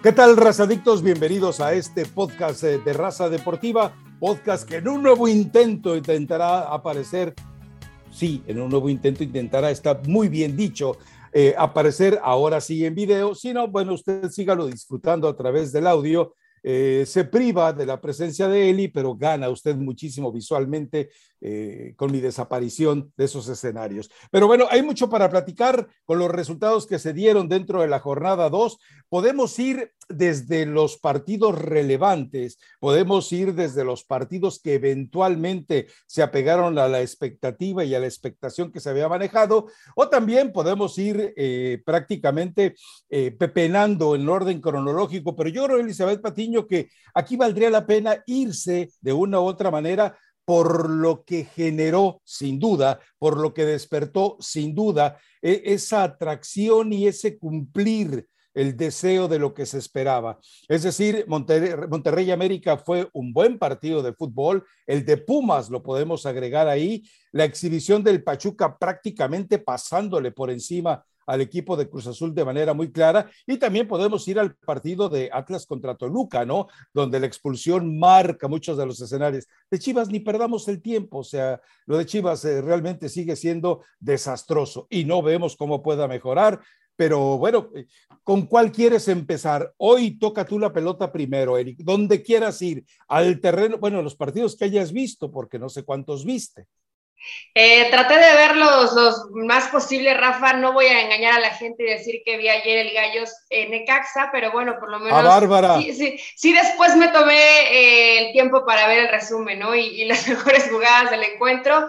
¿Qué tal, razadictos? Bienvenidos a este podcast eh, de Raza Deportiva, podcast que en un nuevo intento intentará aparecer, sí, en un nuevo intento intentará, está muy bien dicho, eh, aparecer ahora sí en video, si no, bueno, usted sígalo disfrutando a través del audio eh, se priva de la presencia de Eli, pero gana usted muchísimo visualmente eh, con mi desaparición de esos escenarios. Pero bueno, hay mucho para platicar con los resultados que se dieron dentro de la jornada 2. Podemos ir desde los partidos relevantes, podemos ir desde los partidos que eventualmente se apegaron a la expectativa y a la expectación que se había manejado, o también podemos ir eh, prácticamente pepenando en orden cronológico, pero yo creo, Elizabeth Patiño, que aquí valdría la pena irse de una u otra manera por lo que generó, sin duda, por lo que despertó, sin duda, e, esa atracción y ese cumplir el deseo de lo que se esperaba. Es decir, Monterrey, Monterrey, América fue un buen partido de fútbol, el de Pumas lo podemos agregar ahí, la exhibición del Pachuca prácticamente pasándole por encima al equipo de Cruz Azul de manera muy clara y también podemos ir al partido de Atlas contra Toluca, ¿no? Donde la expulsión marca muchos de los escenarios. De Chivas ni perdamos el tiempo, o sea, lo de Chivas eh, realmente sigue siendo desastroso y no vemos cómo pueda mejorar. Pero bueno, eh, ¿con cuál quieres empezar? Hoy toca tú la pelota primero, Eric. Donde quieras ir, al terreno, bueno, los partidos que hayas visto, porque no sé cuántos viste. Eh, traté de ver los, más posible, Rafa. No voy a engañar a la gente y decir que vi ayer el Gallos en Necaxa, pero bueno, por lo menos. ¡A Bárbara! Sí, sí, después me tomé eh, el tiempo para ver el resumen, ¿no? Y, las mejores jugadas del encuentro.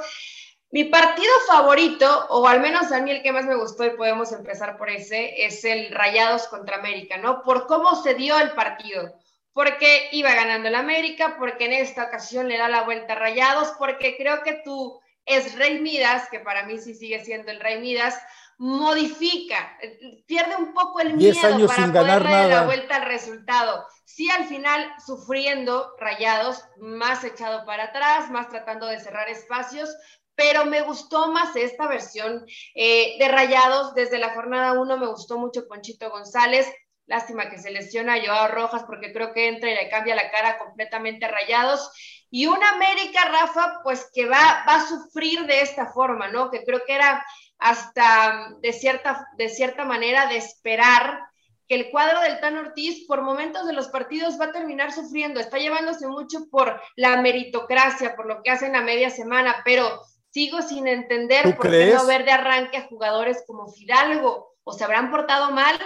Mi partido favorito, o al menos a mí el que más me gustó, y podemos empezar por ese, es el Rayados contra América, ¿no? Por cómo se dio el partido porque iba ganando el América, porque en esta ocasión le da la vuelta a Rayados, porque creo que tú es Rey Midas, que para mí sí sigue siendo el Rey Midas, modifica, pierde un poco el miedo para poder darle la vuelta al resultado. Sí, al final sufriendo rayados, más echado para atrás, más tratando de cerrar espacios, pero me gustó más esta versión eh, de rayados. Desde la jornada 1 me gustó mucho Ponchito González. Lástima que se lesiona a Joao Rojas porque creo que entra y le cambia la cara completamente rayados. Y una América, Rafa, pues que va, va a sufrir de esta forma, ¿no? Que creo que era hasta de cierta, de cierta manera de esperar que el cuadro del Tan Ortiz por momentos de los partidos va a terminar sufriendo, está llevándose mucho por la meritocracia, por lo que hacen a media semana, pero sigo sin entender por qué no ver de arranque a jugadores como Fidalgo, o se habrán portado mal,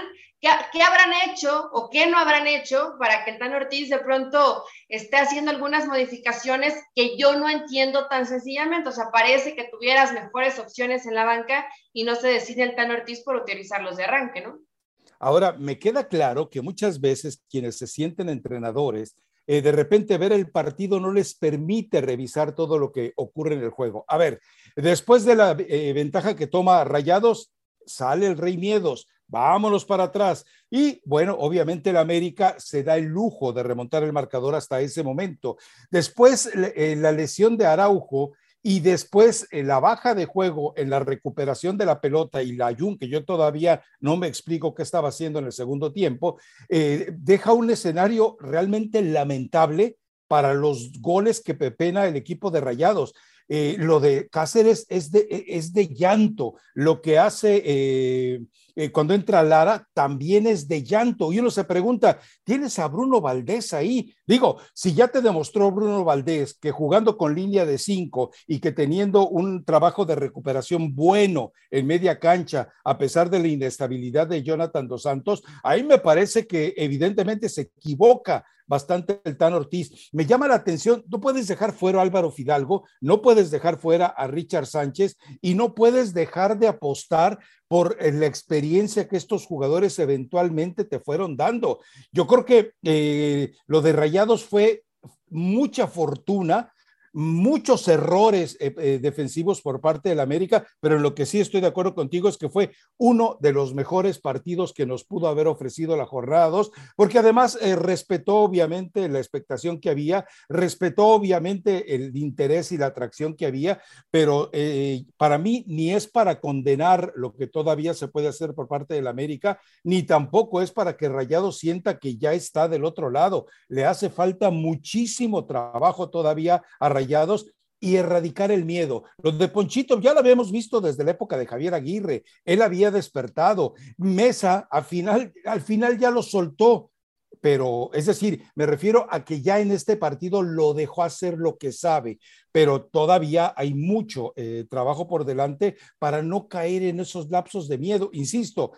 ¿Qué, habrán hecho o qué no habrán hecho para que el Tan Ortiz de pronto esté haciendo algunas modificaciones que yo no entiendo tan sencillamente? O sea, parece que tuvieras mejores opciones en la banca y no se decide el Tan Ortiz por utilizarlos de arranque, ¿no? Ahora, me queda claro que muchas veces quienes se sienten entrenadores, eh, de repente ver el partido no les permite revisar todo lo que ocurre en el juego. A ver, después de la eh, ventaja que toma Rayados, sale el Rey Miedos vámonos para atrás. Y bueno, obviamente el América se da el lujo de remontar el marcador hasta ese momento. Después eh, la lesión de Araujo y después eh, la baja de juego en la recuperación de la pelota y la Jun, que yo todavía no me explico qué estaba haciendo en el segundo tiempo, eh, deja un escenario realmente lamentable para los goles que pepena el equipo de Rayados. lo de Cáceres es de, es de llanto. Lo que hace eh, cuando entra Lara, también es de llanto. Y uno se pregunta, ¿tienes a Bruno Valdés ahí? Digo, si ya te demostró Bruno Valdés que jugando con línea de cinco y que teniendo un trabajo de recuperación bueno en media cancha, a pesar de la inestabilidad de Jonathan Dos Santos, ahí me parece que evidentemente se equivoca bastante el Tan Ortiz. Me llama la atención, no puedes dejar fuera a Álvaro Fidalgo, no puedes dejar fuera a Richard Sánchez y no puedes dejar de apostar por la experiencia que estos jugadores eventualmente te fueron dando. Yo creo que eh, lo de Rayados fue mucha fortuna, muchos errores eh, eh, defensivos por parte del América, pero en lo que sí estoy de acuerdo contigo es que fue uno de los mejores partidos que nos pudo haber ofrecido la jornada 2, porque además eh, respetó obviamente la expectación que había, respetó obviamente el interés y la atracción que había, pero para mí ni es para condenar lo que todavía se puede hacer por parte del América, ni tampoco es para que Rayado sienta que ya está del otro lado. Le hace falta muchísimo trabajo todavía a Y erradicar el miedo. Los de Ponchito ya lo habíamos visto desde la época de Javier Aguirre. Él había despertado. Mesa al final, al final ya lo soltó. Pero es decir, me refiero a que ya en este partido lo dejó hacer lo que sabe, pero todavía hay mucho eh, trabajo por delante para no caer en esos lapsos de miedo. Insisto,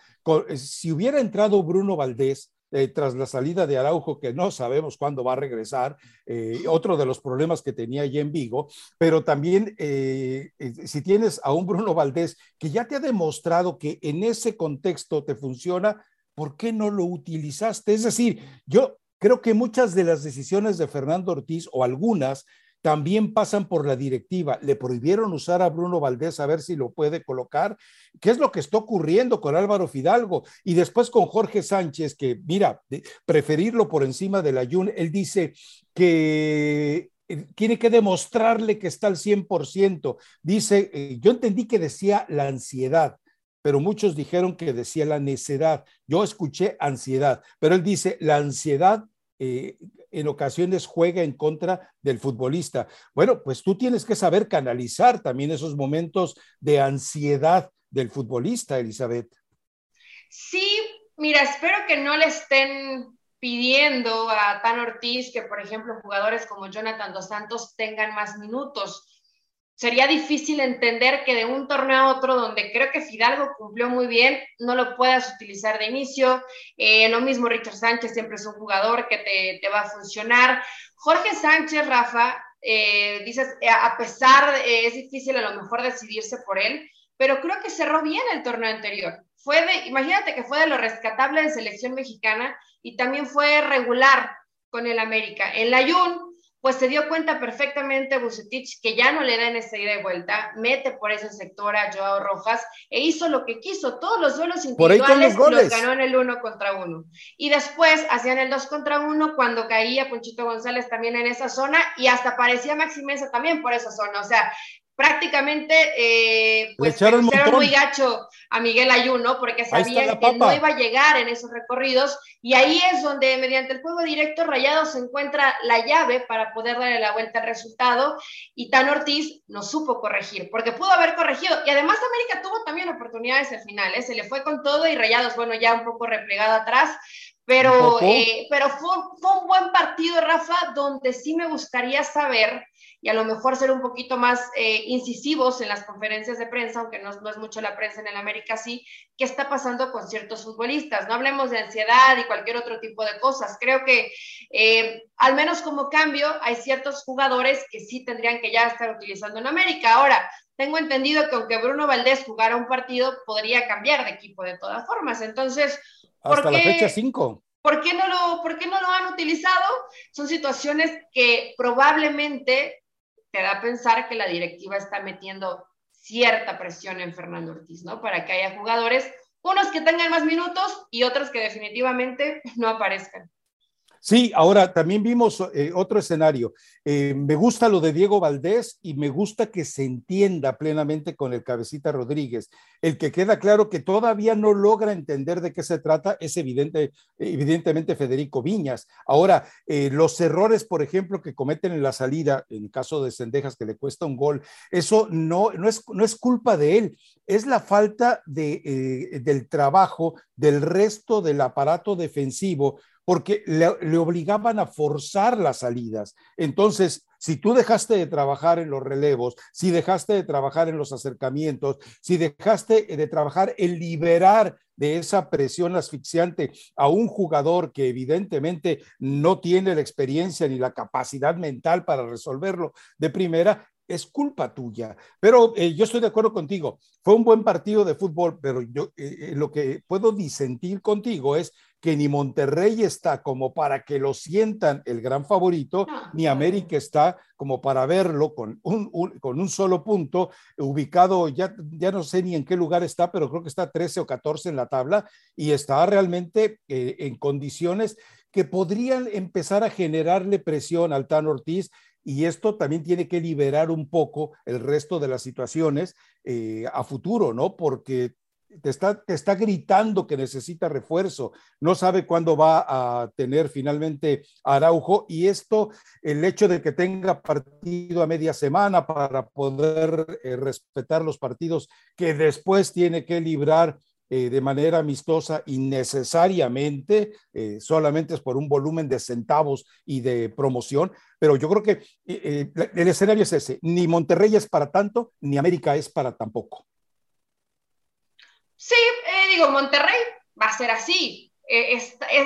eh, si hubiera entrado Bruno Valdés, eh, tras la salida de Araujo, que no sabemos cuándo va a regresar, eh, otro de los problemas que tenía allí en Vigo, pero también eh, si tienes a un Bruno Valdés que ya te ha demostrado que en ese contexto te funciona, ¿por qué no lo utilizaste? Es decir, yo creo que muchas de las decisiones de Fernando Ortiz o algunas también pasan por la directiva. Le prohibieron usar a Bruno Valdés a ver si lo puede colocar. ¿Qué es lo que está ocurriendo con Álvaro Fidalgo? Y después con Jorge Sánchez, que mira, preferirlo por encima del Ayun, él dice que eh, tiene que demostrarle que está al 100%. Dice, eh, yo entendí que decía la ansiedad, pero muchos dijeron que decía la necedad. Yo escuché ansiedad, pero él dice, la ansiedad eh, en ocasiones juega en contra del futbolista. Bueno, pues tú tienes que saber canalizar también esos momentos de ansiedad del futbolista, Elizabeth. Sí, mira, espero que no le estén pidiendo a Tan Ortiz que, por ejemplo, jugadores como Jonathan Dos Santos tengan más minutos sería difícil entender que de un torneo a otro, donde creo que Fidalgo cumplió muy bien, no lo puedas utilizar de inicio. Eh, lo mismo Richard Sánchez, siempre es un jugador que te, va a funcionar. Jorge Sánchez, Rafa, eh, dices, eh, a pesar, es difícil a lo mejor decidirse por él, pero creo que cerró bien el torneo anterior. Fue de, imagínate que fue de lo rescatable de selección mexicana y también fue regular con el América. En la Jun pues se dio cuenta perfectamente Bucetich que ya no le da en esa ida y vuelta, mete por ese sector a Joao Rojas e hizo lo que quiso, todos los duelos individuales los, ganó en el uno contra uno. Y después hacían el dos contra uno cuando caía Ponchito González también en esa zona y hasta parecía Maxi Mesa también por esa zona, o sea, prácticamente eh, pues echaron muy gacho a Miguel Ayuno porque sabían que no iba a llegar en esos recorridos. Y ahí es donde mediante el juego directo Rayado se encuentra la llave para poder darle la vuelta al resultado. Y Tan Ortiz no supo corregir porque pudo haber corregido. Y además América tuvo también oportunidades al final, ¿eh? se le fue con todo y Rayados bueno ya un poco replegado atrás. Pero, eh, pero fue, fue un buen partido Rafa donde sí me gustaría saber y a lo mejor ser un poquito más eh, incisivos en las conferencias de prensa, aunque no, es mucho la prensa en el América, sí, qué está pasando con ciertos futbolistas. No hablemos de ansiedad y cualquier otro tipo de cosas. Creo que, eh, al menos como cambio, hay ciertos jugadores que sí tendrían que ya estar utilizando en América. Ahora, tengo entendido que aunque Bruno Valdés jugara un partido, podría cambiar de equipo de todas formas. Entonces, ¿por Hasta la fecha 5. ¿Por qué, no lo, ¿Por qué no lo han utilizado? Son situaciones que probablemente te da a pensar que la directiva está metiendo cierta presión en Fernando Ortiz, ¿no? Para que haya jugadores, unos que tengan más minutos y otros que definitivamente no aparezcan. Sí, ahora también vimos eh, otro escenario. Eh, me gusta lo de Diego Valdés y me gusta que se entienda plenamente con el cabecita Rodríguez. El que queda claro que todavía no logra entender de qué se trata es evidente, evidentemente Federico Viñas. Ahora, eh, los errores, por ejemplo, que cometen en la salida, en caso de Sendejas, que le cuesta un gol, eso no, no, es, no es culpa de él, es la falta de, del trabajo del resto del aparato defensivo porque le, obligaban a forzar las salidas. Entonces, si tú dejaste de trabajar en los relevos, si dejaste de trabajar en los acercamientos, si dejaste de trabajar en liberar de esa presión asfixiante a un jugador que evidentemente no tiene la experiencia ni la capacidad mental para resolverlo de primera, es culpa tuya. Pero eh, yo estoy de acuerdo contigo. Fue un buen partido de fútbol, pero yo eh, eh, lo que puedo disentir contigo es que ni Monterrey está como para que lo sientan el gran favorito, ni América está como para verlo con un, con un solo punto, ubicado, ya, ya no sé ni en qué lugar está, pero creo que está 13 o 14 en la tabla y está realmente eh, en condiciones que podrían empezar a generarle presión al Tan Ortiz y esto también tiene que liberar un poco el resto de las situaciones eh, a futuro, ¿no? Porque te está, te está gritando que necesita refuerzo, no sabe cuándo va a tener finalmente Araujo y esto, el hecho de que tenga partido a media semana para poder eh, respetar los partidos que después tiene que librar eh, de manera amistosa y necesariamente eh, solamente es por un volumen de centavos y de promoción, pero yo creo que el escenario es ese, ni Monterrey es para tanto, ni América es para tampoco. Sí, digo, Monterrey va a ser así.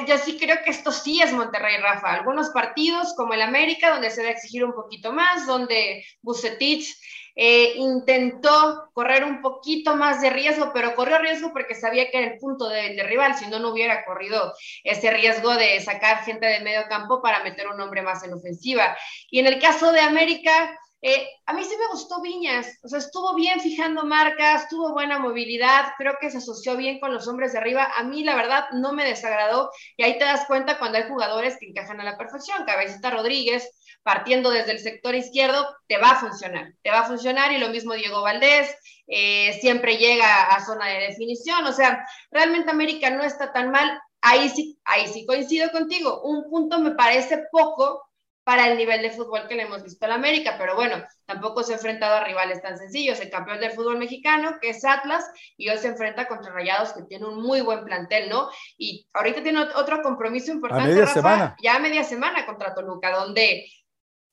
yo sí creo que esto sí es Monterrey, Rafa. Algunos partidos como el América, donde se va a exigir un poquito más, donde Bucetich eh, intentó correr un poquito más de riesgo, pero corrió riesgo porque sabía que era el punto del rival, si no, no hubiera corrido ese riesgo de sacar gente de medio campo para meter un hombre más en ofensiva. Y en el caso de América, eh, a mí sí me gustó Viñas, o sea, estuvo bien fijando marcas, tuvo buena movilidad, creo que se asoció bien con los hombres de arriba. A mí, la verdad, no me desagradó y ahí te das cuenta cuando hay jugadores que encajan a la perfección. Cabecita Rodríguez, partiendo desde el sector izquierdo, te va a funcionar, te va a funcionar y lo mismo Diego Valdés, eh, siempre llega a zona de definición, o sea, realmente América no está tan mal, ahí sí, ahí sí coincido contigo, un punto me parece poco para el nivel de fútbol que le hemos visto a la América, pero bueno, tampoco se ha enfrentado a rivales tan sencillos. El campeón del fútbol mexicano, que es Atlas, y hoy se enfrenta contra Rayados, que tiene un muy buen plantel, ¿no? Y ahorita tiene otro compromiso importante, Rafa, ya a media semana contra Toluca, donde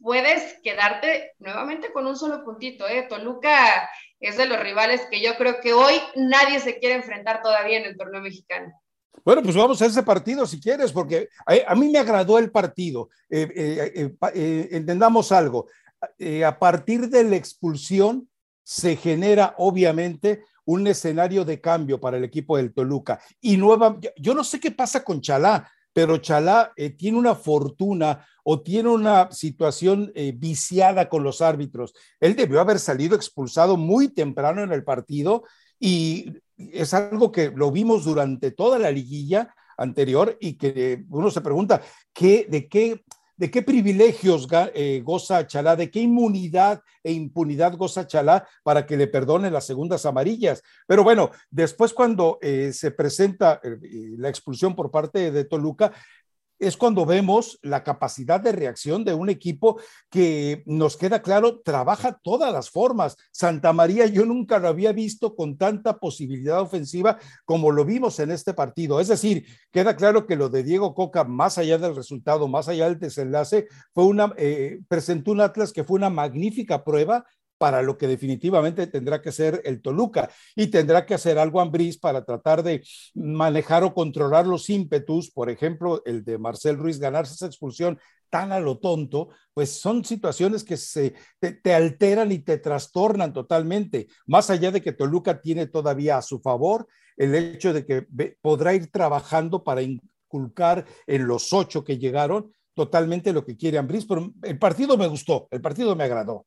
puedes quedarte nuevamente con un solo puntito. ¿eh? Toluca es de los rivales que yo creo que hoy nadie se quiere enfrentar todavía en el torneo mexicano. Bueno, pues vamos a ese partido si quieres, porque a, mí me agradó el partido. Eh, eh, eh, entendamos algo. a partir de la expulsión se genera obviamente un escenario de cambio para el equipo del Toluca. Y nueva, yo no sé qué pasa con Chalá, pero Chalá tiene una fortuna o tiene una situación eh, viciada con los árbitros. Él debió haber salido expulsado muy temprano en el partido y es algo que lo vimos durante toda la liguilla anterior y que uno se pregunta, ¿qué, ¿de qué de qué privilegios eh, goza Chalá, de qué inmunidad e impunidad goza Chalá para que le perdone las segundas amarillas. Pero bueno, después cuando eh, se presenta la expulsión por parte de Toluca, es cuando vemos la capacidad de reacción de un equipo que nos queda claro, trabaja todas las formas. Santa María yo nunca lo había visto con tanta posibilidad ofensiva como lo vimos en este partido. Es decir, queda claro que lo de Diego Coca, más allá del resultado, más allá del desenlace, fue una, eh, presentó un Atlas que fue una magnífica prueba para lo que definitivamente tendrá que ser el Toluca y tendrá que hacer algo Ambriz para tratar de manejar o controlar los ímpetus, por ejemplo, el de Marcel Ruiz ganarse esa expulsión tan a lo tonto, pues son situaciones que se te, alteran y te trastornan totalmente, más allá de que Toluca tiene todavía a su favor el hecho de que podrá ir trabajando para inculcar en los ocho que llegaron totalmente lo que quiere Ambriz, pero el partido me gustó, el partido me agradó.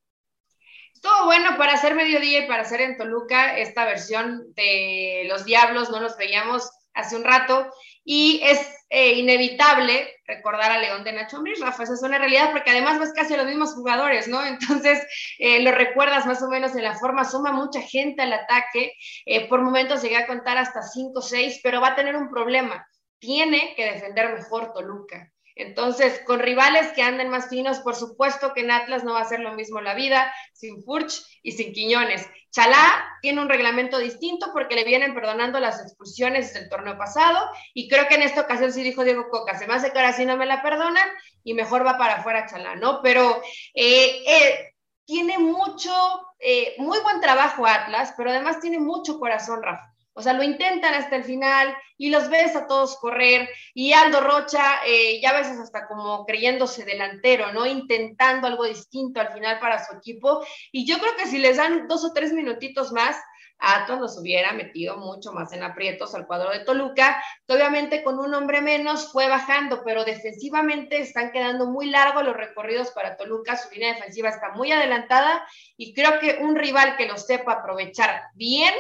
Estuvo bueno para hacer mediodía y para hacer en Toluca esta versión de Los Diablos, no los veíamos hace un rato, y es eh, inevitable recordar a León de Nacho Ambriz, Rafa, eso es una realidad, porque además ves casi los mismos jugadores, ¿no? Entonces, eh, lo recuerdas más o menos en la forma, suma mucha gente al ataque, eh, por momentos llegué a contar hasta 5 o 6, pero va a tener un problema, tiene que defender mejor Toluca. Entonces, con rivales que anden más finos, por supuesto que en Atlas no va a ser lo mismo la vida, sin Furch y sin Quiñones. Chalá tiene un reglamento distinto porque le vienen perdonando las expulsiones del torneo pasado y creo que en esta ocasión sí dijo Diego Coca, se me hace que ahora sí no me la perdonan y mejor va para afuera Chalá, ¿no? Pero eh, eh, tiene mucho, eh, muy buen trabajo Atlas, pero además tiene mucho corazón, Rafa. O sea, lo intentan hasta el final y los ves a todos correr. Y Aldo Rocha, eh, ya a veces hasta como creyéndose delantero, ¿no? Intentando algo distinto al final para su equipo. Y yo creo que si les dan dos o tres minutitos más, Atlas nos hubiera metido mucho más en aprietos al cuadro de Toluca, que obviamente con un hombre menos fue bajando, pero defensivamente están quedando muy largos los recorridos para Toluca, su línea defensiva está muy adelantada y creo que un rival que lo sepa aprovechar bien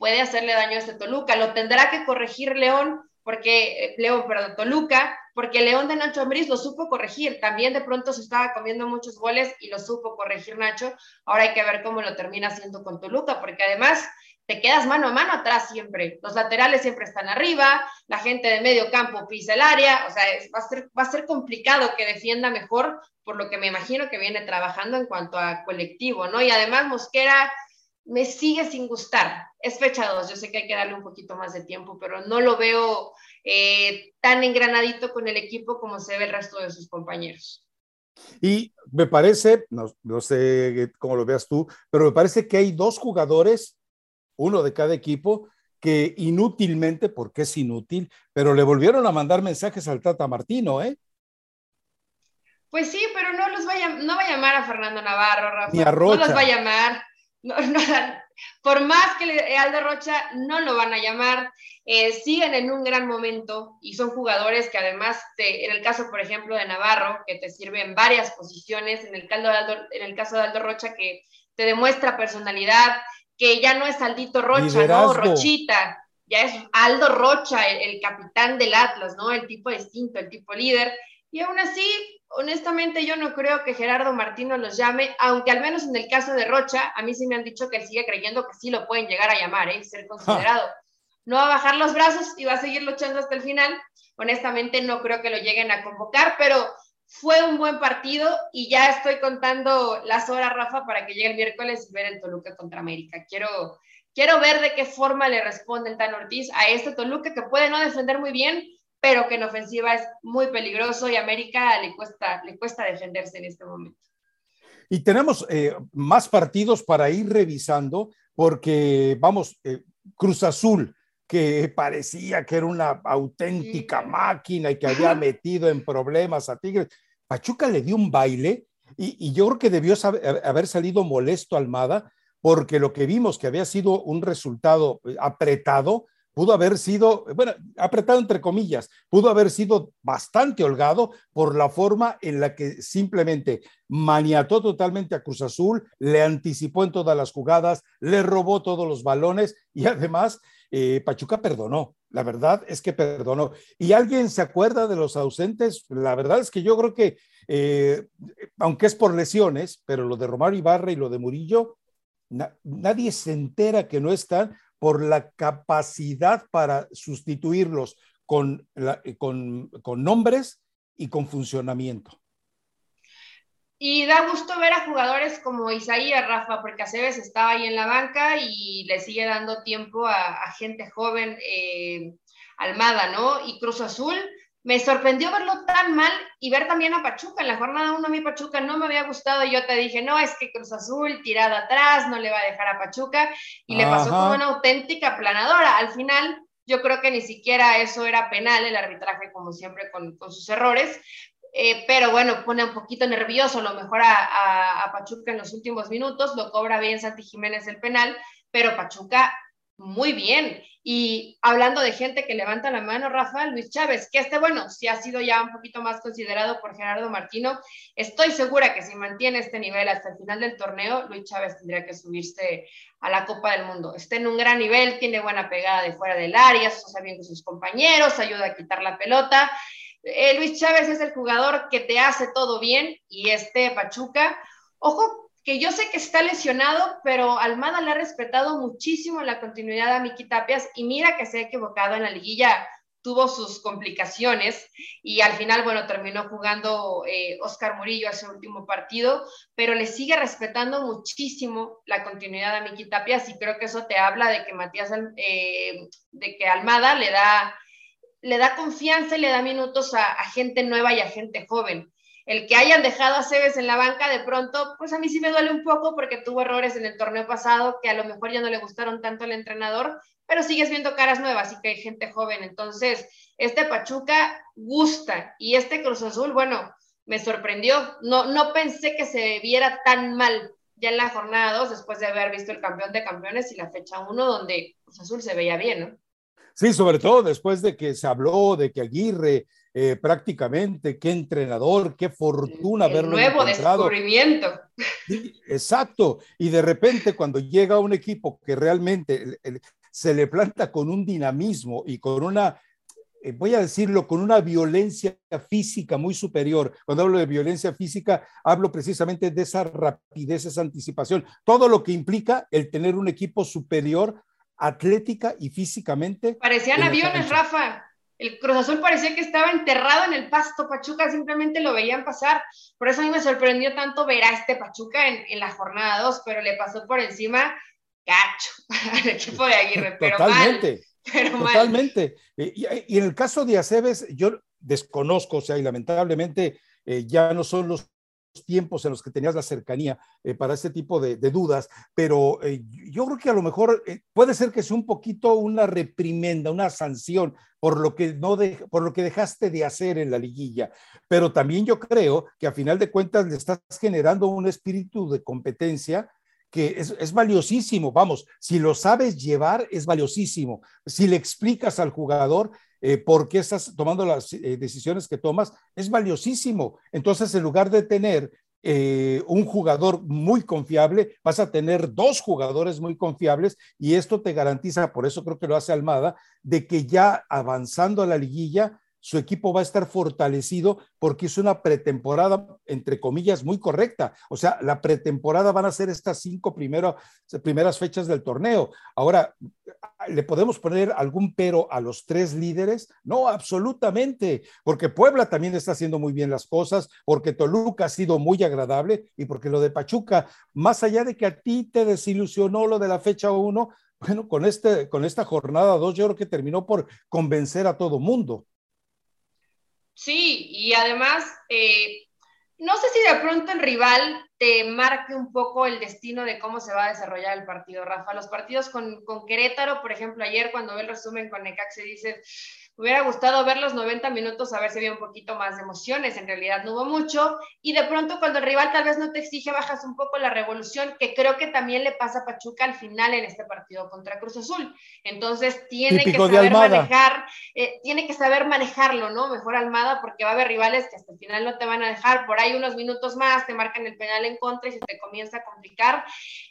puede hacerle daño a este Toluca. Lo tendrá que corregir León, porque eh, León, perdón, Toluca, porque León de Nacho Ambriz lo supo corregir. También de pronto se estaba comiendo muchos goles y lo supo corregir Nacho. Ahora hay que ver cómo lo termina haciendo con Toluca, porque además te quedas mano a mano atrás siempre. Los laterales siempre están arriba, la gente de medio campo pisa el área, o sea, va, a ser, va a ser complicado que defienda mejor, por lo que me imagino que viene trabajando en cuanto a colectivo, ¿no? Y además Mosquera me sigue sin gustar. Es fecha 2, yo sé que hay que darle un poquito más de tiempo, pero no lo veo eh, tan engranadito con el equipo como se ve el resto de sus compañeros. Y me parece, no, no sé cómo lo veas tú, pero me parece que hay dos jugadores, uno de cada equipo, que inútilmente, porque es inútil, pero le volvieron a mandar mensajes al Tata Martino, ¿eh? Pues sí, pero no los va a, no va a llamar a Fernando Navarro, Rafa. Ni a Rocha. No los va a llamar. No, no, por más que Aldo Rocha no lo van a llamar, eh, siguen en un gran momento y son jugadores que además, en el caso, por ejemplo, de Navarro, que te sirve en varias posiciones, en el, en el caso de Aldo Rocha, que te demuestra personalidad, que ya no es Aldito Rocha, ¿no? Rochita, ya es Aldo Rocha, el, el capitán del Atlas, ¿no? El tipo distinto, el tipo líder. Y aún así, honestamente yo no creo que Gerardo Martino los llame, aunque al menos en el caso de Rocha, a mí sí me han dicho que él sigue creyendo que sí lo pueden llegar a llamar, ¿eh? ser considerado. No va a bajar los brazos y va a seguir luchando hasta el final. Honestamente no creo que lo lleguen a convocar, pero fue un buen partido y ya estoy contando las horas, Rafa, para que llegue el miércoles y ver el Toluca contra América. Quiero, quiero ver de qué forma le responde el Tan Ortiz a este Toluca que puede no defender muy bien, pero que en ofensiva es muy peligroso y América le cuesta, le cuesta defenderse en este momento. Y tenemos eh, más partidos para ir revisando, porque vamos, eh, Cruz Azul, que parecía que era una auténtica máquina y que había metido en problemas a Tigres. Pachuca le dio un baile y, y yo creo que debió saber, haber salido molesto Almada, porque lo que vimos que había sido un resultado eh, apretado, pudo haber sido, bueno, apretado entre comillas, pudo haber sido bastante holgado por la forma en la que simplemente maniató totalmente a Cruz Azul, le anticipó en todas las jugadas, le robó todos los balones y además eh, Pachuca perdonó. La verdad es que perdonó. ¿Y alguien se acuerda de los ausentes? La verdad es que yo creo que, eh, aunque es por lesiones, pero lo de Romario Ibarra y lo de Murillo, nadie se entera que no están por la capacidad para sustituirlos con, con, con nombres y con funcionamiento. Y da gusto ver a jugadores como Isaías Rafa, porque Aceves estaba ahí en la banca y le sigue dando tiempo a, gente joven, eh, Almada, ¿no? Y Cruz Azul, me sorprendió verlo tan mal y ver también a Pachuca. En la jornada 1 a mí Pachuca no me había gustado. Yo te dije, no, es que Cruz Azul tirado atrás, no le va a dejar a Pachuca. Y le pasó como una auténtica planadora. Al final, yo creo que ni siquiera eso era penal, el arbitraje, como siempre, con, sus errores. Eh, pero bueno, pone un poquito nervioso lo mejor a, a Pachuca en los últimos minutos. Lo cobra bien Santi Jiménez el penal, pero Pachuca muy bien. Y hablando de gente que levanta la mano, Rafa, Luis Chávez, que este, bueno, si ha sido ya un poquito más considerado por Gerardo Martino. Estoy segura que si mantiene este nivel hasta el final del torneo, Luis Chávez tendría que subirse a la Copa del Mundo. Está en un gran nivel, tiene buena pegada de fuera del área, asocia bien con sus compañeros, ayuda a quitar la pelota. Eh, Luis Chávez es el jugador que te hace todo bien y este Pachuca, ojo que yo sé que está lesionado, pero Almada le ha respetado muchísimo la continuidad a Miki Tapias y mira que se ha equivocado en la liguilla, tuvo sus complicaciones y al final, bueno, terminó jugando eh, Oscar Murillo ese último partido, pero le sigue respetando muchísimo la continuidad a Miki Tapias y creo que eso te habla de que Matías, eh, de que Almada le da, le da confianza y le da minutos a, a gente nueva y a gente joven el que hayan dejado a Cebes en la banca de pronto, pues a mí sí me duele un poco porque tuvo errores en el torneo pasado que a lo mejor ya no le gustaron tanto al entrenador, pero sigues viendo caras nuevas y que hay gente joven. Entonces, este Pachuca gusta y este Cruz Azul, bueno, me sorprendió. No, no pensé que se viera tan mal ya en la jornada 2, después de haber visto el campeón de campeones y la fecha 1, donde Cruz Azul se veía bien, ¿no? Sí, sobre todo después de que se habló de que Aguirre eh, prácticamente, qué entrenador, qué fortuna el verlo nuevo descubrimiento. exacto. Y de repente cuando llega un equipo que realmente se le planta con un dinamismo y con una eh, voy a decirlo, con una violencia física muy superior. Cuando hablo de violencia física, hablo precisamente de esa rapidez, esa anticipación, todo lo que implica el tener un equipo superior atlética y físicamente. Parecían aviones, Rafa. El Cruz Azul parecía que estaba enterrado en el pasto. Pachuca simplemente lo veían pasar. Por eso a mí me sorprendió tanto ver a este Pachuca en, la jornada 2, pero le pasó por encima cacho al equipo de Aguirre. Pero Totalmente. Pero Totalmente. Y, y, en el caso de Aceves, yo desconozco, o sea, y lamentablemente eh, ya no son los tiempos en los que tenías la cercanía eh, para este tipo de, dudas, pero eh, yo creo que a lo mejor eh, puede ser que sea un poquito una reprimenda, una sanción por lo que no por lo que dejaste de hacer en la liguilla, pero también yo creo que a final de cuentas le estás generando un espíritu de competencia que es, es, valiosísimo. Vamos, si lo sabes llevar, es valiosísimo. Si le explicas al jugador eh, por estás tomando las eh, decisiones que tomas, es valiosísimo. Entonces, en lugar de tener eh, un jugador muy confiable, vas a tener dos jugadores muy confiables y esto te garantiza, por eso creo que lo hace Almada, de que ya avanzando a la liguilla, su equipo va a estar fortalecido porque es una pretemporada, entre comillas, muy correcta. O sea, la pretemporada van a ser estas cinco primeras fechas del torneo. Ahora, ¿le podemos poner algún pero a los tres líderes? No, absolutamente, porque Puebla también está haciendo muy bien las cosas, porque Toluca ha sido muy agradable y porque lo de Pachuca, más allá de que a ti te desilusionó lo de la fecha uno, bueno, con, este, con esta jornada dos, yo creo que terminó por convencer a todo mundo. Sí, y además, eh, no sé si de pronto el rival te marque un poco el destino de cómo se va a desarrollar el partido, Rafa. Los partidos con, con Querétaro, por ejemplo, ayer cuando ve el resumen con Necax se hubiera gustado ver los 90 minutos a ver si había un poquito más de emociones, en realidad no hubo mucho, y de pronto cuando el rival tal vez no te exige, bajas un poco la revolución, que creo que también le pasa a Pachuca al final en este partido contra Cruz Azul. Entonces tiene que saber manejar, eh, tiene que saber manejarlo, ¿no? Mejor Almada, porque va a haber rivales que hasta el final no te van a dejar, por ahí unos minutos más, te marcan el penal en contra y se te comienza a complicar.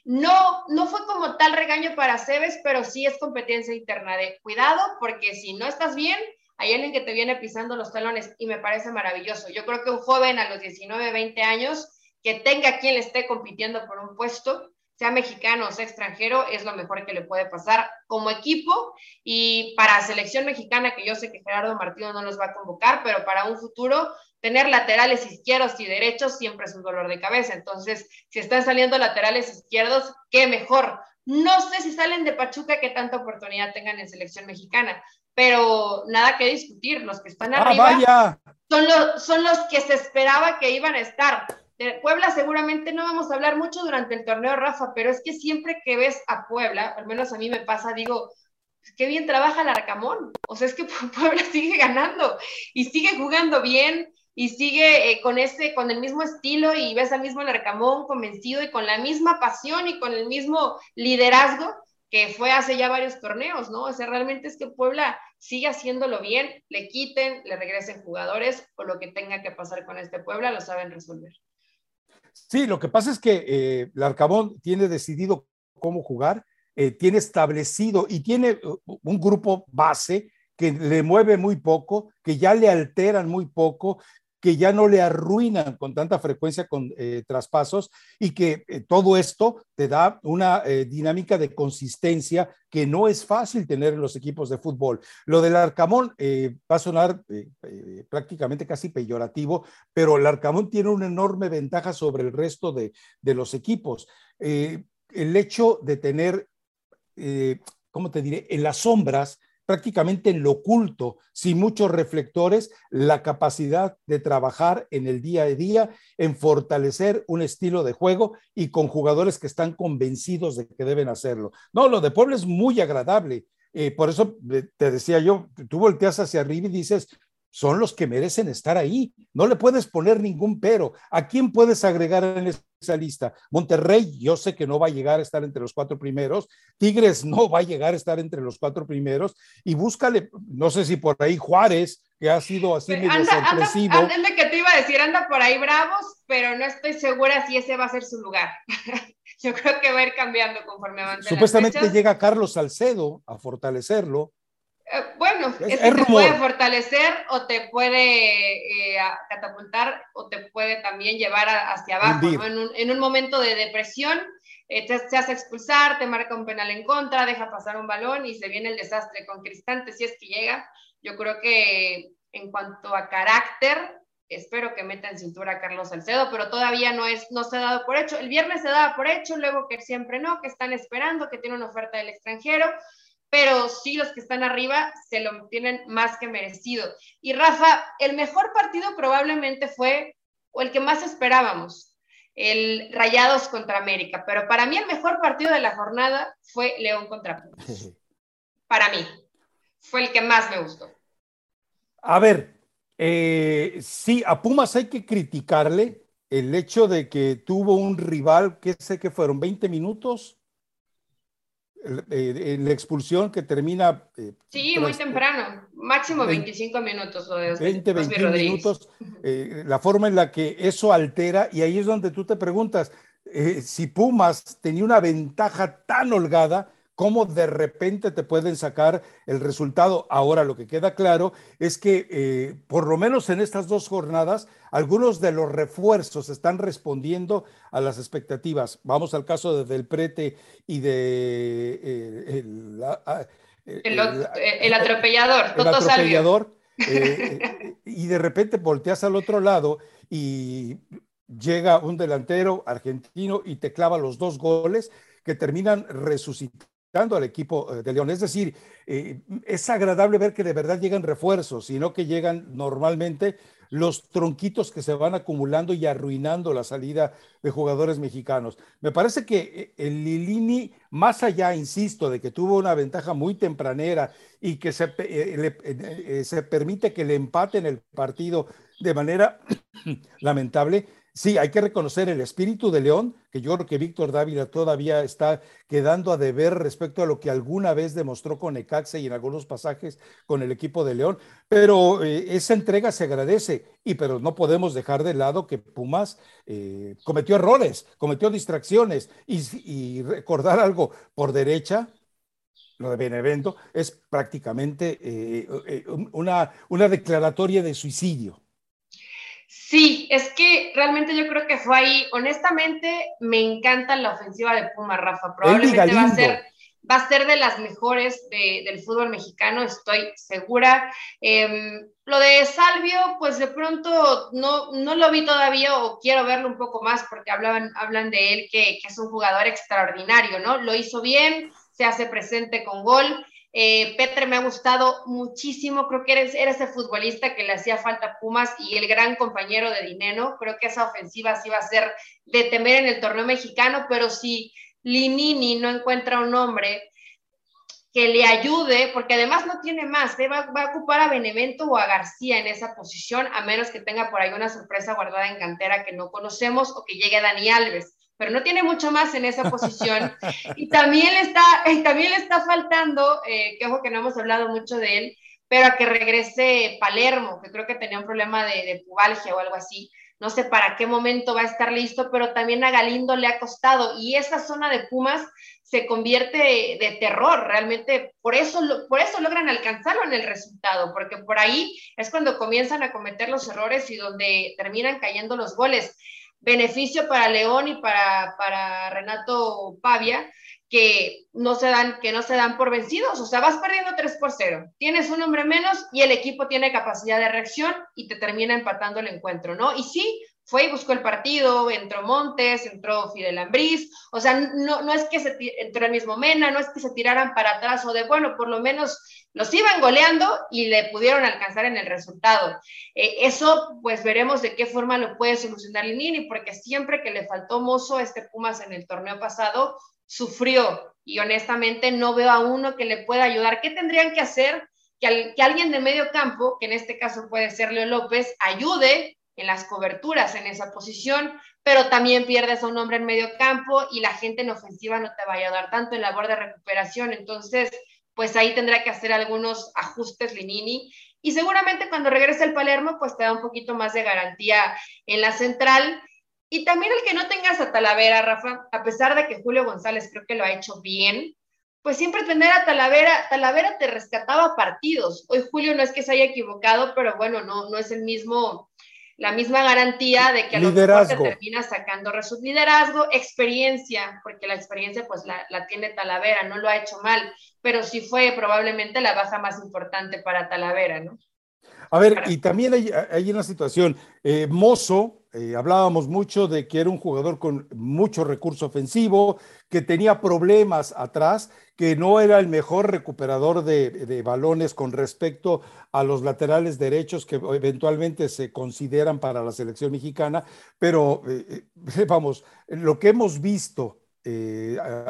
No, no fue como tal regaño para Cebes, pero sí es competencia interna de cuidado, porque si no estás bien, hay alguien que te viene pisando los talones y me parece maravilloso. Yo creo que un joven a los 19, 20 años que tenga quien le esté compitiendo por un puesto, sea mexicano o sea extranjero, es lo mejor que le puede pasar como equipo y para selección mexicana, que yo sé que Gerardo Martino no los va a convocar, pero para un futuro, tener laterales izquierdos y derechos siempre es un dolor de cabeza. Entonces, si están saliendo laterales izquierdos, qué mejor. No sé si salen de Pachuca que tanta oportunidad tengan en selección mexicana, pero nada que discutir, los que están ah, arriba Son, los, son los que se esperaba que iban a estar. De Puebla seguramente no vamos a hablar mucho durante el torneo, Rafa, pero es que siempre que ves a Puebla, al menos a mí me pasa, digo, qué bien trabaja el Arcamón. O sea, es que Puebla sigue ganando y sigue jugando bien y sigue eh, con ese, con el mismo estilo y ves al mismo Arcamón convencido y con la misma pasión y con el mismo liderazgo que fue hace ya varios torneos, ¿no? O sea, realmente es que Puebla sigue haciéndolo bien, le quiten, le regresen jugadores o lo que tenga que pasar con este Puebla, lo saben resolver. Sí, lo que pasa es que eh, el Arcabón tiene decidido cómo jugar, eh, tiene establecido y tiene uh, un grupo base que le mueve muy poco, que ya le alteran muy poco, que ya no le arruinan con tanta frecuencia con eh, traspasos y que eh, todo esto te da una eh, dinámica de consistencia que no es fácil tener en los equipos de fútbol. Lo del Arcamón va a sonar prácticamente casi peyorativo, pero el Arcamón tiene una enorme ventaja sobre el resto de, de los equipos. el hecho de tener, ¿cómo te diré?, en las sombras, prácticamente en lo oculto, sin muchos reflectores, la capacidad de trabajar en el día a día, en fortalecer un estilo de juego y con jugadores que están convencidos de que deben hacerlo. No, lo de Puebla es muy agradable. Eh, por eso te decía yo, tú volteas hacia arriba y dices, son los que merecen estar ahí. No le puedes poner ningún pero. ¿A quién puedes agregar en esa lista? Monterrey, yo sé que no va a llegar a estar entre los cuatro primeros. Tigres no va a llegar a estar entre los cuatro primeros. Y búscale, no sé si por ahí Juárez, que ha sido así medio sorpresivo. Anda, que te iba a decir, anda por ahí bravos, pero no estoy segura si ese va a ser su lugar. yo creo que va a ir cambiando conforme avance. Supuestamente llega Carlos Salcedo a fortalecerlo. Eh, bueno, es, que te puede fortalecer o te puede eh, catapultar o te puede también llevar hacia abajo, en, un, momento de depresión, eh, te, hace expulsar, te marca un penal en contra, deja pasar un balón y se viene el desastre con Cristante si es que llega. Yo creo que en cuanto a carácter, espero que meta en cintura a Carlos Salcedo, pero todavía no, es, no se ha dado por hecho. El viernes se daba por hecho, luego que siempre no, que están esperando, que tiene una oferta del extranjero pero sí los que están arriba se lo tienen más que merecido. Y Rafa, el mejor partido probablemente fue, o el que más esperábamos, el Rayados contra América, pero para mí el mejor partido de la jornada fue León contra Pumas. Para mí, fue el que más me gustó. A ver, eh, sí, a Pumas hay que criticarle el hecho de que tuvo un rival, que sé que fueron 20 minutos, la expulsión que termina. Eh, sí, muy temprano, máximo 25 minutos. O de 20, 21 minutos, eh, la forma en la que eso altera, y ahí es donde tú te preguntas si Pumas tenía una ventaja tan holgada cómo de repente te pueden sacar el resultado. Ahora lo que queda claro es que eh, por lo menos en estas dos jornadas, algunos de los refuerzos están respondiendo a las expectativas. Vamos al caso de Del Prete y de eh, el, el, atropellador, el atropellador eh, y de repente volteas al otro lado y llega un delantero argentino y te clava los dos goles que terminan resucitando al equipo eh, de León. Es decir, eh, es agradable ver que de verdad llegan refuerzos, y no que llegan normalmente los tronquitos que se van acumulando y arruinando la salida de jugadores mexicanos. Me parece que eh, el Lilini, más allá, insisto, de que tuvo una ventaja muy tempranera y que se, se permite que le empaten el partido de manera lamentable, Sí, hay que reconocer el espíritu de León, que yo creo que Víctor Dávila todavía está quedando a deber respecto a lo que alguna vez demostró con Ecaxe y en algunos pasajes con el equipo de León, pero eh, esa entrega se agradece, y pero no podemos dejar de lado que Pumas eh, cometió errores, cometió distracciones, y, recordar algo por derecha, lo de Benevento, es prácticamente eh, una, una declaratoria de suicidio. Sí, es que realmente yo creo que fue ahí. Honestamente, me encanta la ofensiva de Puma, Rafa. Probablemente va a ser va a ser de las mejores del fútbol mexicano, estoy segura. Em, lo de Salvio, pues de pronto no, no lo vi todavía o quiero verlo un poco más porque hablan, hablan de él que, que es un jugador extraordinario, ¿no? Lo hizo bien, se hace presente con gol. Eh, Petre me ha gustado muchísimo, creo que eres, eres el futbolista que le hacía falta a Pumas y el gran compañero de Dineno. Creo que esa ofensiva sí va a ser de temer en el torneo mexicano, pero si Linini no encuentra un hombre que le ayude, porque además no tiene más, ¿eh? va, va, a ocupar a Benevento o a García en esa posición, a menos que tenga por ahí una sorpresa guardada en cantera que no conocemos o que llegue Dani Alves pero no tiene mucho más en esa posición. y también le está, también le está faltando, eh, que ojo que no hemos hablado mucho de él, pero a que regrese Palermo, que creo que tenía un problema de, de pubalgia o algo así. No sé para qué momento va a estar listo, pero también a Galindo le ha costado. Y esa zona de Pumas se convierte de, terror, realmente por eso, por eso logran alcanzarlo en el resultado, porque por ahí es cuando comienzan a cometer los errores y donde terminan cayendo los goles beneficio para León y para, para Renato Pavia, que no se dan, que no se dan por vencidos. O sea, vas perdiendo 3 por 0. Tienes un hombre menos y el equipo tiene capacidad de reacción y te termina empatando el encuentro, ¿no? Y sí, fue y buscó el partido, entró Montes, entró Fidel Ambriz, o sea, no, no es que se entró el mismo Mena, no es que se tiraran para atrás o de, bueno, por lo menos los iban goleando y le pudieron alcanzar en el resultado. Eh, eso, pues veremos de qué forma lo puede solucionar Linini, porque siempre que le faltó Mozo, este Pumas en el torneo pasado, sufrió y honestamente no veo a uno que le pueda ayudar. ¿Qué tendrían que hacer? que, que alguien de medio campo, que en este caso puede ser Leo López, ayude en las coberturas en esa posición, pero también pierdes a un hombre en medio campo y la gente en ofensiva no te va a ayudar tanto en labor de recuperación. Entonces, pues ahí tendrá que hacer algunos ajustes Linini. Y seguramente cuando regrese el Palermo, pues te da un poquito más de garantía en la central. Y también el que no tengas a Talavera, Rafa, a pesar de que Julio González creo que lo ha hecho bien, pues siempre tener a Talavera, Talavera te rescataba partidos. Hoy Julio no es que se haya equivocado, pero bueno, no, no es el mismo, la misma garantía de que a lo mejor te termina sacando su liderazgo, experiencia, porque la experiencia pues la, la, tiene Talavera, no lo ha hecho mal, pero sí fue probablemente la baja más importante para Talavera, ¿no? A ver, y también hay, hay una situación, eh, Mozo, eh, hablábamos mucho de que era un jugador con mucho recurso ofensivo, que tenía problemas atrás, que no era el mejor recuperador de, balones con respecto a los laterales derechos que eventualmente se consideran para la selección mexicana, pero eh, eh, vamos, lo que hemos visto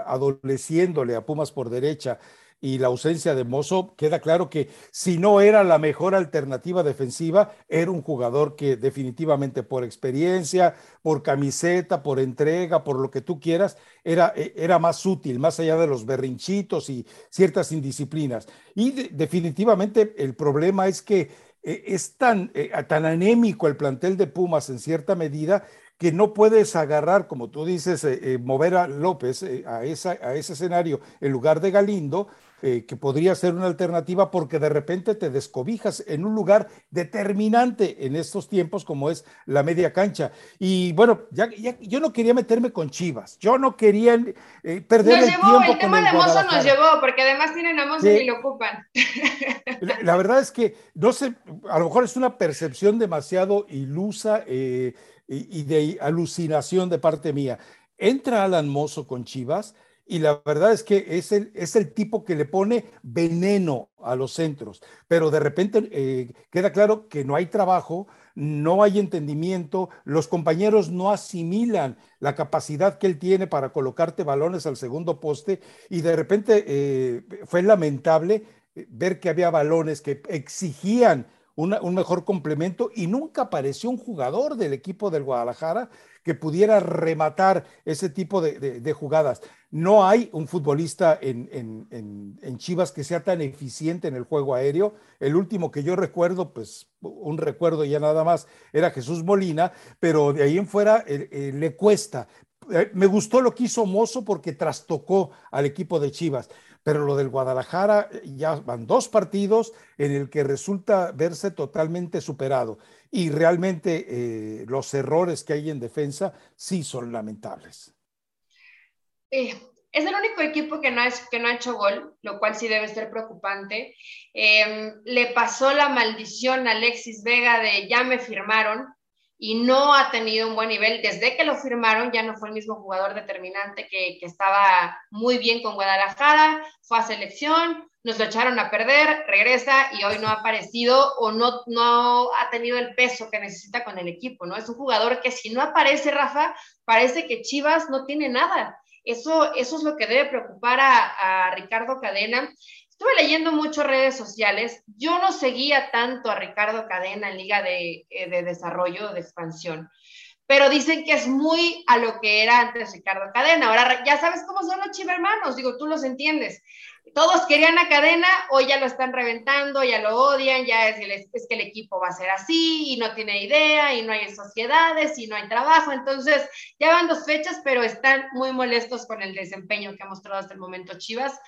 adoleciéndole a Pumas por derecha y la ausencia de Mozo, queda claro que si no era la mejor alternativa defensiva, era un jugador que definitivamente por experiencia, por camiseta, por entrega, por lo que tú quieras, era, e, era más útil, más allá de los berrinchitos y ciertas indisciplinas. Y definitivamente el problema es que eh, es tan, eh, tan anémico el plantel de Pumas en cierta medida que no puedes agarrar, como tú dices, eh, mover a López a, esa, a ese escenario en lugar de Galindo eh, que podría ser una alternativa porque de repente te descobijas en un lugar determinante en estos tiempos como es la media cancha. Y bueno, ya, yo no quería meterme con Chivas, yo no quería eh, perder el tiempo. El tema de Mozo nos llevó, porque además tienen a Mozo y lo ocupan. La, verdad es que, no sé, a lo mejor es una percepción demasiado ilusa eh, y, y de alucinación de parte mía. Entra Alan Mozo con Chivas y la verdad es que es el, es el tipo que le pone veneno a los centros, pero de repente eh, queda claro que no hay trabajo, no hay entendimiento, los compañeros no asimilan la capacidad que él tiene para colocarte balones al segundo poste y de repente eh, fue lamentable eh, ver que había balones que exigían un mejor complemento y nunca apareció un jugador del equipo del Guadalajara que pudiera rematar ese tipo de, jugadas. No hay un futbolista en, en, Chivas que sea tan eficiente en el juego aéreo. El último que yo recuerdo, pues un recuerdo ya nada más, era Jesús Molina, pero de ahí en fuera eh, eh, le cuesta. Eh, me gustó lo que hizo Mozo porque trastocó al equipo de Chivas pero lo del Guadalajara ya van dos partidos en el que resulta verse totalmente superado y realmente eh, los errores que hay en defensa sí son lamentables. es el único equipo que no, es, que no ha hecho gol, lo cual sí debe ser preocupante. Le pasó la maldición a Alexis Vega de ya me firmaron y no ha tenido un buen nivel. Desde que lo firmaron ya no fue el mismo jugador determinante que, que estaba muy bien con Guadalajara, fue a selección, nos lo echaron a perder, regresa y hoy no ha aparecido o no, no ha tenido el peso que necesita con el equipo, ¿no? Es un jugador que si no aparece, Rafa, parece que Chivas no tiene nada. Eso, eso es lo que debe preocupar a, Ricardo Cadena. Estuve leyendo mucho redes sociales. Yo no seguía tanto a Ricardo Cadena en Liga de, eh, de Desarrollo, de Expansión pero dicen que es muy a lo que era antes Ricardo Cadena. Ahora ya sabes cómo son los chivermanos, digo, tú los entiendes todos querían a cadena, hoy ya lo están reventando, ya lo odian, ya es, es, que el equipo va a ser así y no tiene idea y no hay sociedades y no hay trabajo. Entonces, ya van dos fechas, pero están muy molestos con el desempeño que ha mostrado hasta el momento Chivas.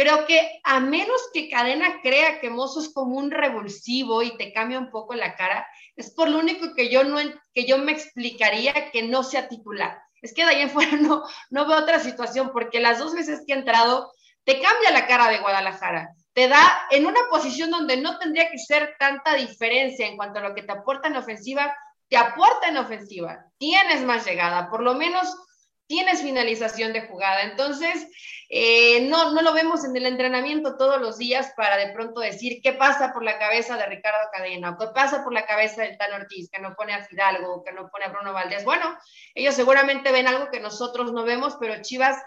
Creo que a menos que Cadena crea que Mozo es como un revulsivo y te cambia un poco la cara, es por lo único que yo, no, que yo me explicaría que no sea titular. Es que de ahí en fuera no, no veo otra situación, porque las dos veces que ha entrado te cambia la cara de Guadalajara, te da en una posición donde no tendría que ser tanta diferencia en cuanto a lo que te aporta en ofensiva, te aporta en ofensiva, tienes más llegada, por lo menos tienes finalización de jugada. Entonces, eh, no, no lo vemos en el entrenamiento todos los días para de pronto decir qué pasa por la cabeza de Ricardo Cadena, qué pasa por la cabeza del Tan Ortiz, que no pone a Fidalgo, que no pone a Bruno Valdés. Bueno, ellos seguramente ven algo que nosotros no vemos, pero Chivas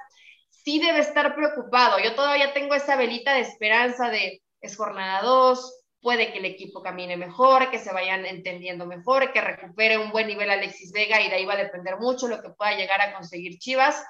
sí debe estar preocupado. Yo todavía tengo esa velita de esperanza de es jornada 2, puede que el equipo camine mejor, que se vayan entendiendo mejor, que recupere un buen nivel Alexis Vega y de ahí va a depender mucho lo que pueda llegar a conseguir Chivas.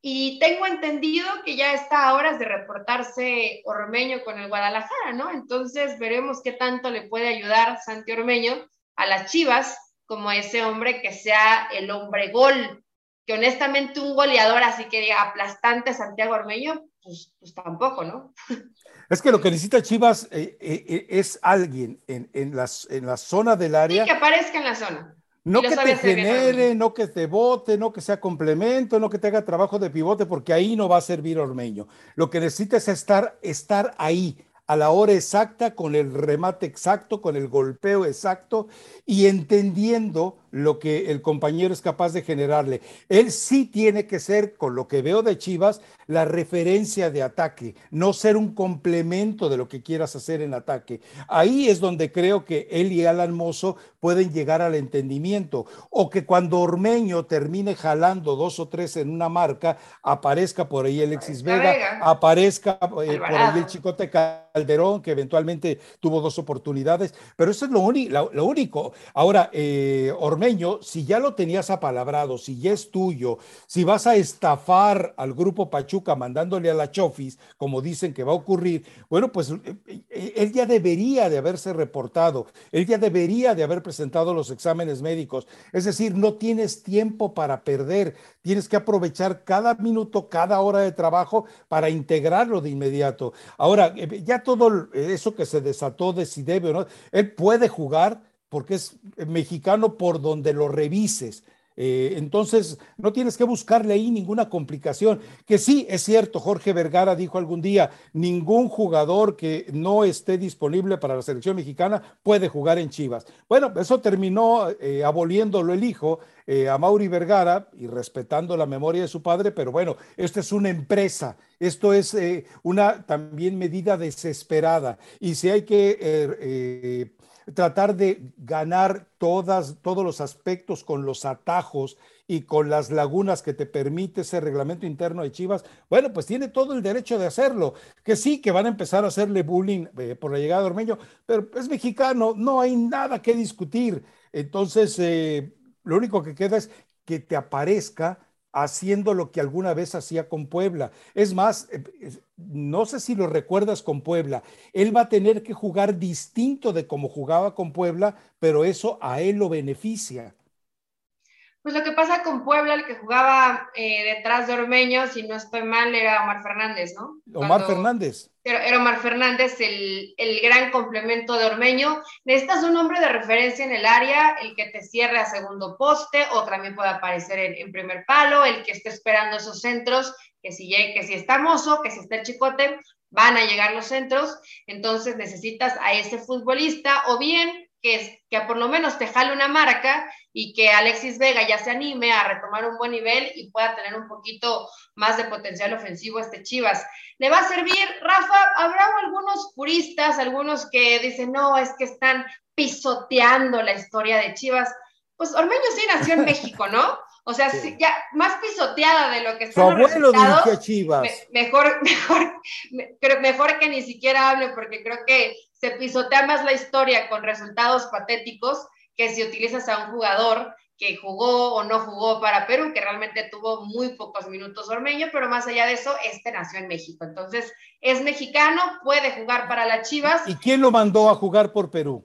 Y tengo entendido que ya está a horas de reportarse Ormeño con el Guadalajara, ¿no? Entonces veremos qué tanto le puede ayudar Santi Ormeño a las Chivas como ese hombre que sea el hombre gol, que honestamente un goleador así que diga aplastante Santiago Ormeño, pues, pues tampoco, ¿no? Es que lo que necesita Chivas eh, eh, eh, es alguien en, en, las, en la zona del área. Sí, que aparezca en la zona. No que te genere, no que te bote, no que sea complemento, no que te haga trabajo de pivote, porque ahí no va a servir Ormeño. Lo que necesita es estar, estar ahí, a la hora exacta, con el remate exacto, con el golpeo exacto y entendiendo lo que el compañero es capaz de generarle. Él sí tiene que ser, con lo que veo de Chivas, la referencia de ataque, no ser un complemento de lo que quieras hacer en ataque. Ahí es donde creo que él y Alan Mozo pueden llegar al entendimiento. O que cuando Ormeño termine jalando dos o tres en una marca, aparezca por ahí Alexis Vega, aparezca eh, por ahí el Chicote Calderón, que eventualmente tuvo dos oportunidades. Pero eso es lo, lo único. Ahora, eh, Ormeño si ya lo tenías apalabrado, si ya es tuyo, si vas a estafar al grupo Pachuca mandándole a la Chofis, como dicen que va a ocurrir, bueno, pues eh, eh, él ya debería de haberse reportado, él ya debería de haber presentado los exámenes médicos. Es decir, no tienes tiempo para perder, tienes que aprovechar cada minuto, cada hora de trabajo para integrarlo de inmediato. Ahora, eh, ya todo eso que se desató de si debe o no, él puede jugar porque es mexicano por donde lo revises. Eh, entonces, no tienes que buscarle ahí ninguna complicación. Que sí, es cierto, Jorge Vergara dijo algún día, ningún jugador que no esté disponible para la selección mexicana puede jugar en Chivas. Bueno, eso terminó eh, aboliéndolo el hijo eh, a Mauri Vergara y respetando la memoria de su padre, pero bueno, esto es una empresa, esto es una también medida desesperada. Y si hay que tratar de ganar todas, todos los aspectos con los atajos y con las lagunas que te permite ese reglamento interno de Chivas, bueno, pues tiene todo el derecho de hacerlo. Que sí, que van a empezar a hacerle bullying eh, por la llegada de Ormeño, pero es mexicano, no hay nada que discutir. Entonces, eh, lo único que queda es que te aparezca haciendo lo que alguna vez hacía con Puebla. Es más, eh, no sé si lo recuerdas con Puebla, él va a tener que jugar distinto de como jugaba con Puebla, pero eso a él lo beneficia. Pues lo que pasa con Puebla, el que jugaba eh, detrás de Ormeño, si no estoy mal, era Omar Fernández, ¿no? Omar Fernández. Era, Omar Fernández el, el, gran complemento de Ormeño. Necesitas un hombre de referencia en el área, el que te cierre a segundo poste o también puede aparecer en, en primer palo, el que esté esperando esos centros, que si, que si está Mozo, que si está el Chicote, van a llegar los centros. Entonces necesitas a ese futbolista o bien que, que por lo menos te jale una marca y que Alexis Vega ya se anime a retomar un buen nivel y pueda tener un poquito más de potencial ofensivo a este Chivas. ¿Le va a servir, Rafa? Habrá algunos puristas, algunos que dicen, no, es que están pisoteando la historia de Chivas. Pues Ormeño sí nació en México, ¿no? O sea, ya más pisoteada de lo que está. Su abuelo dirigió Chivas. mejor, mejor, mejor que ni siquiera hable, porque creo que se pisotea más la historia con resultados patéticos que si utilizas a un jugador que jugó o no jugó para Perú, que realmente tuvo muy pocos minutos Ormeño, pero más allá de eso, este nació en México. Entonces, es mexicano, puede jugar para las Chivas. ¿Y quién lo mandó a jugar por Perú?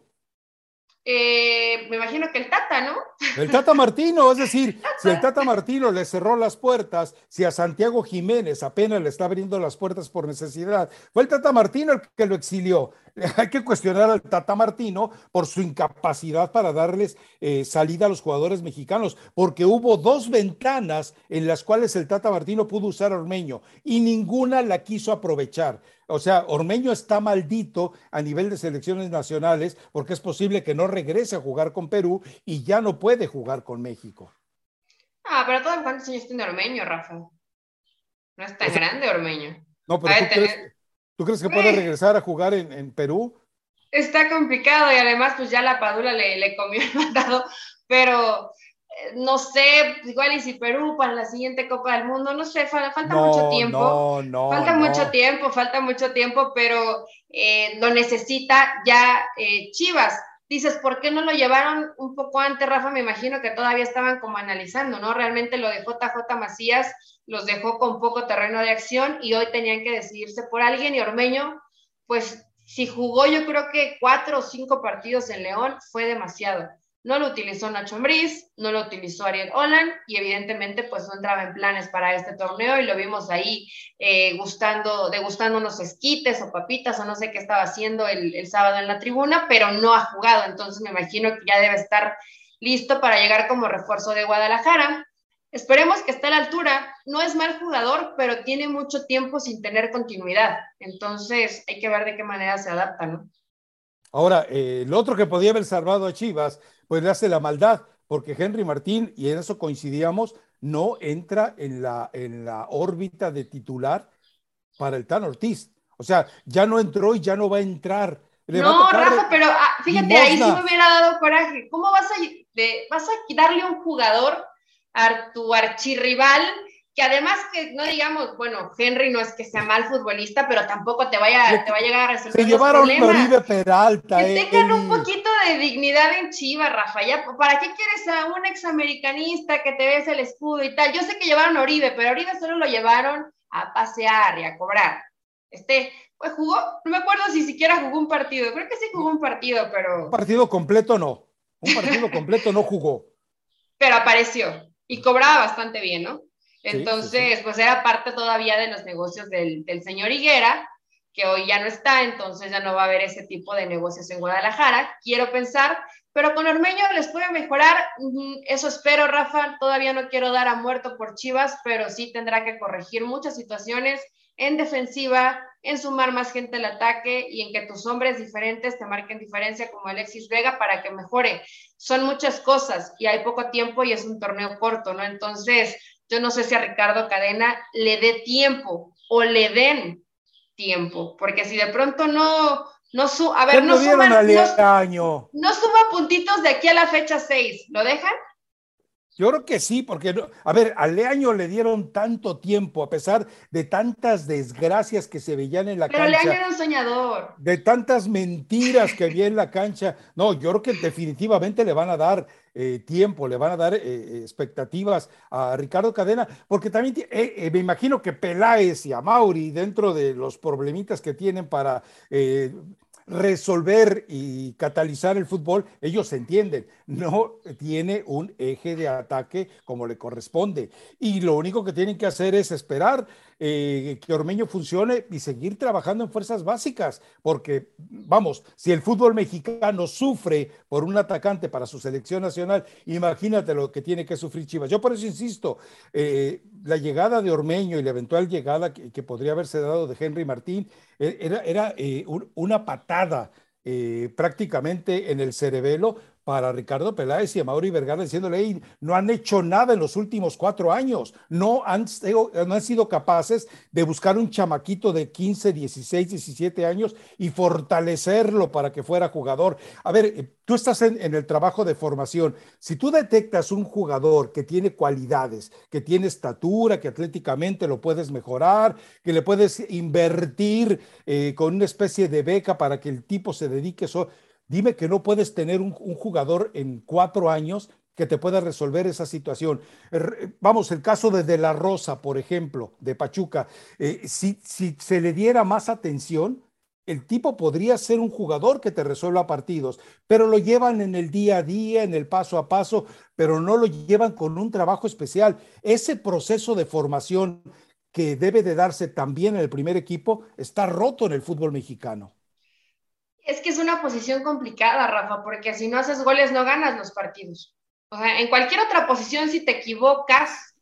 Eh, me imagino que el Tata, ¿no? El Tata Martino, es decir, si el Tata Martino le cerró las puertas, si a Santiago Jiménez apenas le está abriendo las puertas por necesidad, fue el Tata Martino el que lo exilió. Hay que cuestionar al Tata Martino por su incapacidad para darles eh, salida a los jugadores mexicanos, porque hubo dos ventanas en las cuales el Tata Martino pudo usar a Ormeño y ninguna la quiso aprovechar. O sea, Ormeño está maldito a nivel de selecciones nacionales porque es posible que no regrese a jugar con Perú y ya no puede jugar con México. Ah, pero todo en cuántos años tiene Ormeño, Rafa. No es tan grande Ormeño. No, pero tú, crees, que puede regresar a jugar en, Perú? Está complicado y además pues ya la Padula le, le comió el mandado, pero no sé, igual y si Perú para la siguiente Copa del Mundo, no sé, falta, mucho tiempo. No, no, falta mucho tiempo, falta mucho tiempo, pero eh, lo necesita ya eh, Chivas. Dices, ¿por qué no lo llevaron un poco antes, Rafa? Me imagino que todavía estaban como analizando, ¿no? Realmente lo de JJ Macías los dejó con poco terreno de acción y hoy tenían que decidirse por alguien y Ormeño, pues si jugó yo creo que cuatro o cinco partidos en León fue demasiado. No lo utilizó Nacho Ambriz, no lo utilizó Ariel Holland y evidentemente pues no entraba en planes para este torneo y lo vimos ahí eh, gustando, degustando unos esquites o papitas o no sé qué estaba haciendo el, el sábado en la tribuna, pero no ha jugado, entonces me imagino que ya debe estar listo para llegar como refuerzo de Guadalajara. Esperemos que esté a la altura. No es mal jugador, pero tiene mucho tiempo sin tener continuidad. Entonces hay que ver de qué manera se adapta, ¿no? Ahora, eh, el otro que podía haber salvado a Chivas pues le hace la maldad, porque Henry Martín, y en eso coincidíamos, no entra en la, en la órbita de titular para el Tan Ortiz. O sea, ya no entró y ya no va a entrar. no, Rafa, pero ah, fíjate, ahí sí me hubiera dado coraje. ¿Cómo vas a, vas a darle un jugador a tu archirrival que además que no digamos, bueno, Henry no es que sea mal futbolista, pero tampoco te vaya, te va a llegar a resolver. Se llevaron a Oribe Peralta. Que eh, tengan un poquito de dignidad en Chivas, Rafa. ¿Para qué quieres a un examericanista que te ves el escudo y tal? Yo sé que llevaron a Oribe, pero a Oribe solo lo llevaron a pasear y a cobrar. Este, pues jugó, no me acuerdo si siquiera jugó un partido, creo que sí jugó un partido, pero. Un partido completo no. Un partido completo no jugó. Pero apareció y cobraba bastante bien, ¿no? Entonces, pues era parte todavía de los negocios del, señor Higuera, que hoy ya no está, entonces ya no va a haber ese tipo de negocios en Guadalajara, quiero pensar, pero con Ormeño les puede mejorar, eso espero, Rafa, todavía no quiero dar a muerto por Chivas, pero sí tendrá que corregir muchas situaciones en defensiva, en sumar más gente al ataque y en que tus hombres diferentes te marquen diferencia como Alexis Vega para que mejore. Son muchas cosas y hay poco tiempo y es un torneo corto, ¿no? Entonces, yo no sé si a Ricardo Cadena le dé tiempo o le den tiempo, porque si de pronto no, no su, a ver, no, suban, no, no suba puntitos de aquí a la fecha 6, ¿lo dejan? Yo creo que sí, porque, a ver, a Leaño le dieron tanto tiempo, a pesar de tantas desgracias que se veían en la cancha. Pero Leaño era un soñador. De tantas mentiras que había en la cancha. No, yo creo que definitivamente le van a dar eh, tiempo, le van a dar eh, eh, expectativas a Ricardo Cadena, porque también me imagino que Peláez y a Mauri, dentro de los problemitas que tienen para resolver y catalizar el fútbol, ellos entienden, no tiene un eje de ataque como le corresponde. Y lo único que tienen que hacer es esperar eh, que Ormeño funcione y seguir trabajando en fuerzas básicas, porque, vamos, si el fútbol mexicano sufre por un atacante para su selección nacional, imagínate lo que tiene que sufrir Chivas. Yo por eso insisto, eh, la llegada de Ormeño y la eventual llegada que, podría haberse dado de Henry Martín e, era, eh, una patada prácticamente en el cerebelo para Ricardo Peláez y a Mauri Vergara diciéndole, no han hecho nada en los últimos cuatro años, no han, sido capaces de buscar un chamaquito de 15, 16, 17 años y fortalecerlo para que fuera jugador. A ver, eh, tú estás en, el trabajo de formación. Si tú detectas un jugador que tiene cualidades, que tiene estatura, que atléticamente lo puedes mejorar, que le puedes invertir eh, con una especie de beca para que el tipo se dedique Dime que no puedes tener un, jugador en cuatro años que te pueda resolver esa situación. Er, vamos, el caso de De La Rosa, por ejemplo, de Pachuca, eh, si, si se le diera más atención, el tipo podría ser un jugador que te resuelva partidos, pero lo llevan en el día a día, en el paso a paso, pero no lo llevan con un trabajo especial. Ese proceso de formación que debe de darse también en el primer equipo está roto en el fútbol mexicano. Es que es una posición complicada, Rafa, porque si no haces goles no ganas los partidos. O sea, en cualquier otra posición, si te equivocas,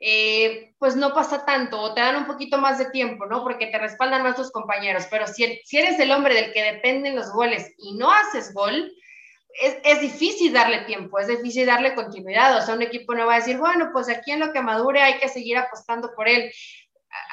eh, pues no pasa tanto, o te dan un poquito más de tiempo, ¿no? Porque te respaldan más tus compañeros. Pero si, eres el hombre del que dependen los goles y no haces gol, es, es, difícil darle tiempo, es difícil darle continuidad. O sea, un equipo no va a decir, bueno, pues aquí en lo que madure hay que seguir apostando por él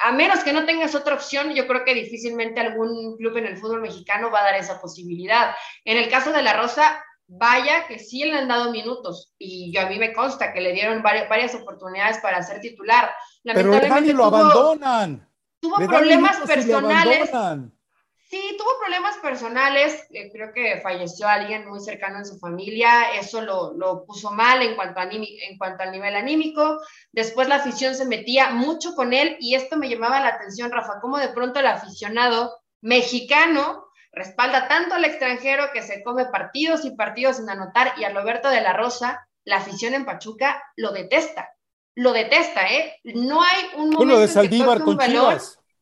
a menos que no tengas otra opción, yo creo que difícilmente algún club en el fútbol mexicano va a dar esa posibilidad. En el caso de La Rosa, vaya que sí le han dado minutos y yo a mí me consta que le dieron varias, varias oportunidades para ser titular. Pero Dani lo abandonan. Tuvo problemas personales. Sí, tuvo problemas personales. Eh, creo que falleció alguien muy cercano en su familia. Eso lo, lo puso mal en cuanto, a en cuanto al nivel anímico. Después la afición se metía mucho con él y esto me llamaba la atención, Rafa, cómo de pronto el aficionado mexicano respalda tanto al extranjero que se come partidos y partidos sin anotar y a Roberto de la Rosa, la afición en Pachuca lo detesta. Lo detesta, ¿eh? No hay un momento de Saldívar con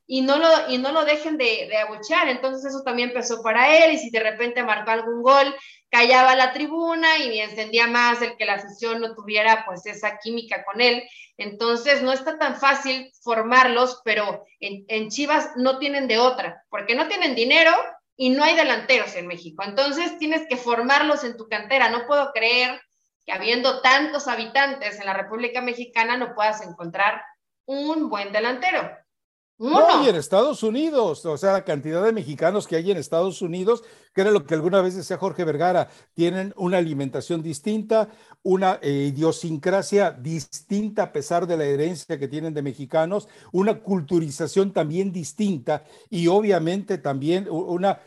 y no lo, y no lo dejen de, de abuchear. Entonces eso también empezó para él y si de repente marcó algún gol, callaba la tribuna y encendía más el que la afición no tuviera pues esa química con él. Entonces no está tan fácil formarlos, pero en, en Chivas no tienen de otra, porque no tienen dinero y no hay delanteros en México. Entonces tienes que formarlos en tu cantera. No puedo creer que habiendo tantos habitantes en la República Mexicana no puedas encontrar un buen delantero. No, y en Estados Unidos, o sea, la cantidad de mexicanos que hay en Estados Unidos, que era lo que alguna vez decía Jorge Vergara, tienen una alimentación distinta, una eh, idiosincrasia distinta a pesar de la herencia que tienen de mexicanos, una culturización también distinta y obviamente también una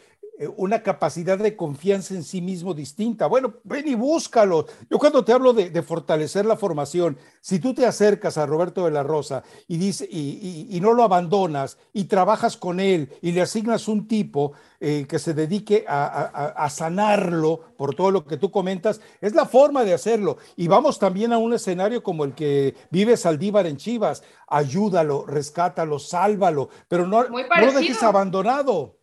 una capacidad de confianza en sí mismo distinta. Bueno, ven y búscalo. Yo cuando te hablo de, fortalecer la formación, si tú te acercas a Roberto de la Rosa y, dice, y, no lo abandonas y trabajas con él y le asignas un tipo eh, que se dedique a, sanarlo por todo lo que tú comentas, es la forma de hacerlo. Y vamos también a un escenario como el que vive Saldívar en Chivas. Ayúdalo, rescátalo, sálvalo, pero no, no lo dejes abandonado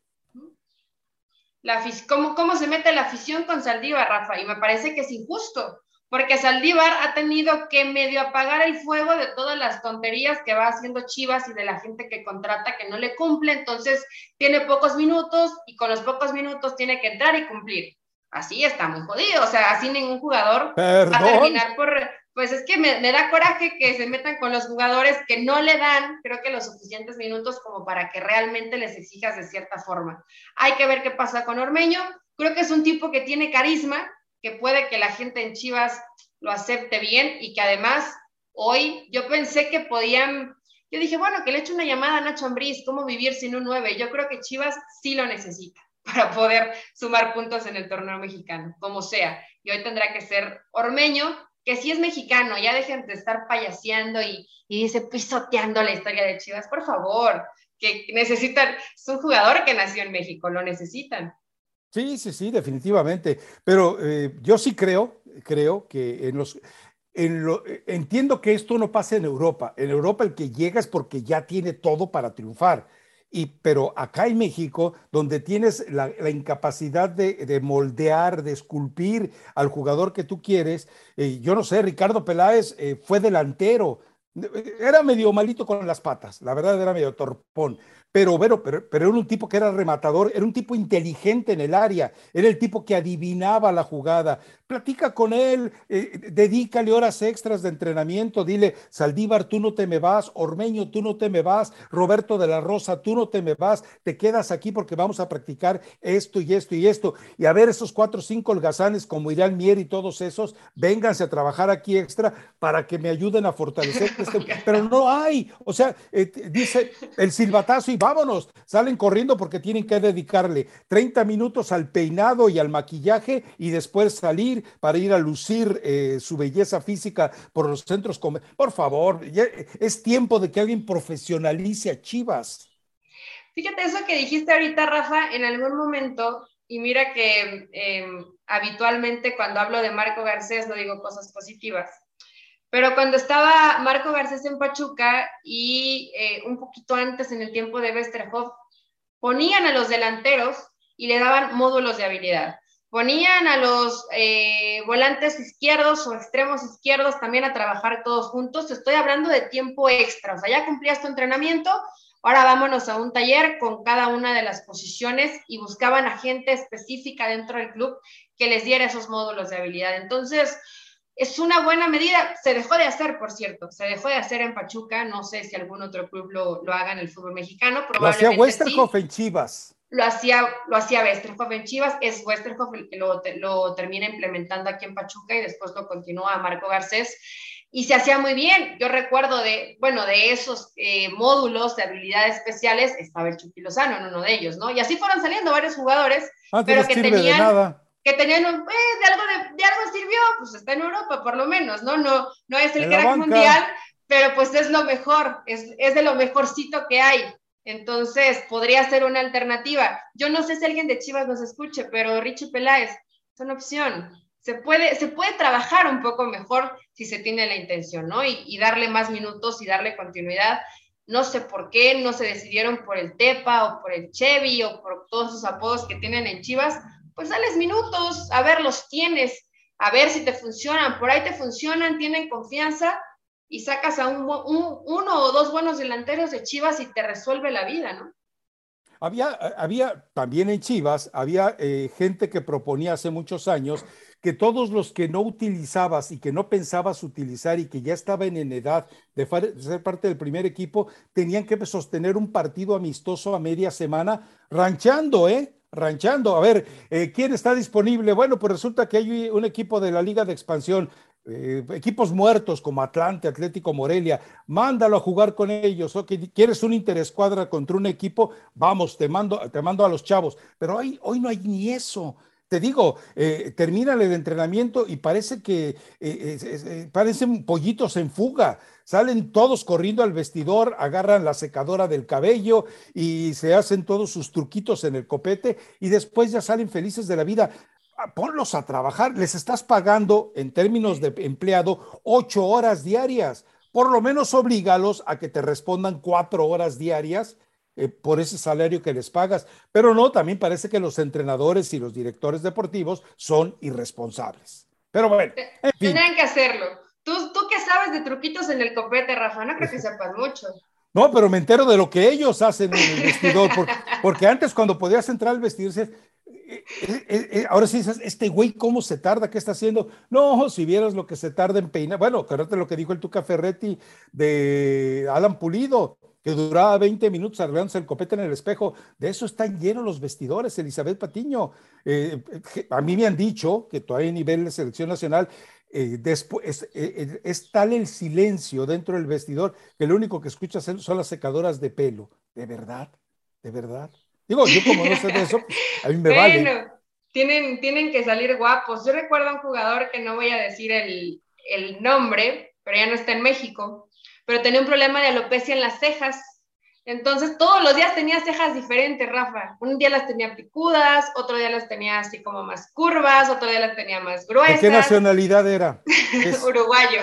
la, cómo, cómo se mete la afición con Saldívar, Rafa, y me parece que es injusto, porque Saldívar ha tenido que medio apagar el fuego de todas las tonterías que va haciendo Chivas y de la gente que contrata que no le cumple, entonces tiene pocos minutos y con los pocos minutos tiene que entrar y cumplir. Así está muy jodido, o sea, así ningún jugador va a terminar por, pues es que me, da coraje que se metan con los jugadores que no le dan, creo que los suficientes minutos como para que realmente les exijas de cierta forma. Hay que ver qué pasa con Ormeño. Creo que es un tipo que tiene carisma, que puede que la gente en Chivas lo acepte bien y que además hoy yo pensé que podían, yo dije, bueno, que le eche una llamada a Nacho Ambriz, ¿cómo vivir sin un 9? Yo creo que Chivas sí lo necesita para poder sumar puntos en el torneo mexicano, como sea. Y hoy tendrá que ser Ormeño, que si es mexicano, ya dejen de estar payaseando y, y dice pisoteando la historia de Chivas, por favor, que necesitan, es un jugador que nació en México, lo necesitan. Sí, sí, sí, definitivamente. Pero eh, yo sí creo, creo que en los, en lo, entiendo que esto no pasa en Europa. En Europa el que llega es porque ya tiene todo para triunfar pero acá en México, donde tienes la, incapacidad de, moldear, de esculpir al jugador que tú quieres, eh, yo no sé, Ricardo Peláez eh, fue delantero, era medio malito con las patas, la verdad era medio torpón, pero, pero, pero, era un tipo que era rematador, era un tipo inteligente en el área, era el tipo que adivinaba la jugada. Platica con él, eh, dedícale horas extras de entrenamiento, dile, Saldívar, tú no te me vas, Ormeño, tú no te me vas, Roberto de la Rosa, tú no te me vas, te quedas aquí porque vamos a practicar esto y esto y esto. Y a ver, esos cuatro o cinco holgazanes como Irán Mier y todos esos, vénganse a trabajar aquí extra para que me ayuden a fortalecer este. Pero no hay, o sea, eh, dice el silbatazo y vámonos, salen corriendo porque tienen que dedicarle 30 minutos al peinado y al maquillaje y después salir para ir a lucir eh, su belleza física por los centros. Por favor, es tiempo de que alguien profesionalice a Chivas. Fíjate eso que dijiste ahorita, Rafa, en algún momento, y mira que em, habitualmente cuando hablo de Marco Garcés no digo cosas positivas pero cuando estaba Marco Garcés en Pachuca y eh, un poquito antes en el tiempo de Westerhoff, ponían a los delanteros y le daban módulos de habilidad. Ponían a los eh, volantes izquierdos o extremos izquierdos también a trabajar todos juntos. Estoy hablando de tiempo extra. O sea, ya cumplías tu entrenamiento, ahora vámonos a un taller con cada una de las posiciones y buscaban a gente específica dentro del club que les diera esos módulos de habilidad. Entonces, es una buena medida. Se dejó de hacer, por cierto, se dejó de hacer en Pachuca. No sé si algún otro club lo, lo haga en el fútbol mexicano. Lo hacía Westerhoff en Chivas. lo hacía, lo hacía Westerhoff en Chivas, es Westerhoff el que lo, lo termina implementando aquí en Pachuca y después lo continúa Marco Garcés y se hacía muy bien. Yo recuerdo de, bueno, de esos eh, módulos de habilidades especiales, estaba el Chucky Lozano en uno de ellos, ¿no? Y así fueron saliendo varios jugadores, ah, pero que tenían, que tenían, un, eh, de, algo de, algo sirvió, pues está en Europa por lo menos, ¿no? No, no es el crack mundial, pero pues es lo mejor, es, es de lo mejorcito que hay. Entonces, podría ser una alternativa. Yo no sé si alguien de Chivas nos escuche, pero Richie Peláez es una opción se puede, se puede trabajar un poco mejor si se tiene la intención, ¿no? Y, darle más minutos y darle continuidad. No sé por qué no se decidieron por el Tepa o por el Chevy o por todos esos apodos que tienen en Chivas. Pues dales minutos, a ver, los tienes, a ver si te funcionan. Por ahí te funcionan, tienen confianza y sacas a un, uno o dos buenos delanteros de Chivas y te resuelve la vida, ¿no? Había, había también en Chivas, había eh, gente que proponía hace muchos años que todos los que no utilizabas y que no pensabas utilizar y que ya estaban en edad de ser parte del primer equipo, tenían que sostener un partido amistoso a media semana, ranchando, ¿eh? Ranchando. A ver, eh, ¿quién está disponible? Bueno, pues resulta que hay un equipo de la Liga de Expansión, eh, equipos muertos como Atlante, Atlético Morelia, mándalo a jugar con ellos. O que quieres un interescuadra contra un equipo, vamos, te mando, te mando a los chavos. Pero hoy, hoy no hay ni eso te digo, eh, terminan el entrenamiento y parece que eh, parecen pollitos en fuga. Salen todos corriendo al vestidor, agarran la secadora del cabello y se hacen todos sus truquitos en el copete y después ya salen felices de la vida. Ah, ponlos a trabajar, les estás pagando en términos de empleado ocho horas diarias. Por lo menos oblígalos a que te respondan cuatro horas diarias eh, por ese salario que les pagas. Pero no, también parece que los entrenadores y los directores deportivos son irresponsables. Pero bueno, en Tendrán que hacerlo. ¿Tú, tú qué sabes de truquitos en el copete, Rafa, no creo que sepas mucho. No, pero me entero de lo que ellos hacen en el vestidor, porque, antes cuando podías entrar al vestirse, eh, eh, ahora sí dices, este güey, ¿cómo se tarda? ¿Qué está haciendo? No, si vieras lo que se tarda en peinar. Bueno, acuérdate lo que dijo el Tuca Ferretti de Alan Pulido que duraba 20 minutos arreglándose el copete en el espejo. De eso están llenos los vestidores, Elizabeth Patiño. Eh, a mí me han dicho que todavía a nivel de selección nacional eh, después, eh, es, tal el silencio dentro del vestidor que lo único que escuchas son las secadoras de pelo. ¿De verdad? ¿De verdad? Digo, yo como no sé de eso, a mí me bueno, vale. Tienen, tienen que salir guapos. Yo recuerdo a un jugador que no voy a decir el, el nombre, pero ya no está en México, pero tenía un problema de alopecia en las cejas. Entonces, todos los días tenía cejas diferentes, Rafa. Un día las tenía picudas, otro día las tenía así como más curvas, otro día las tenía más gruesas. ¿De qué nacionalidad era? Uruguayo.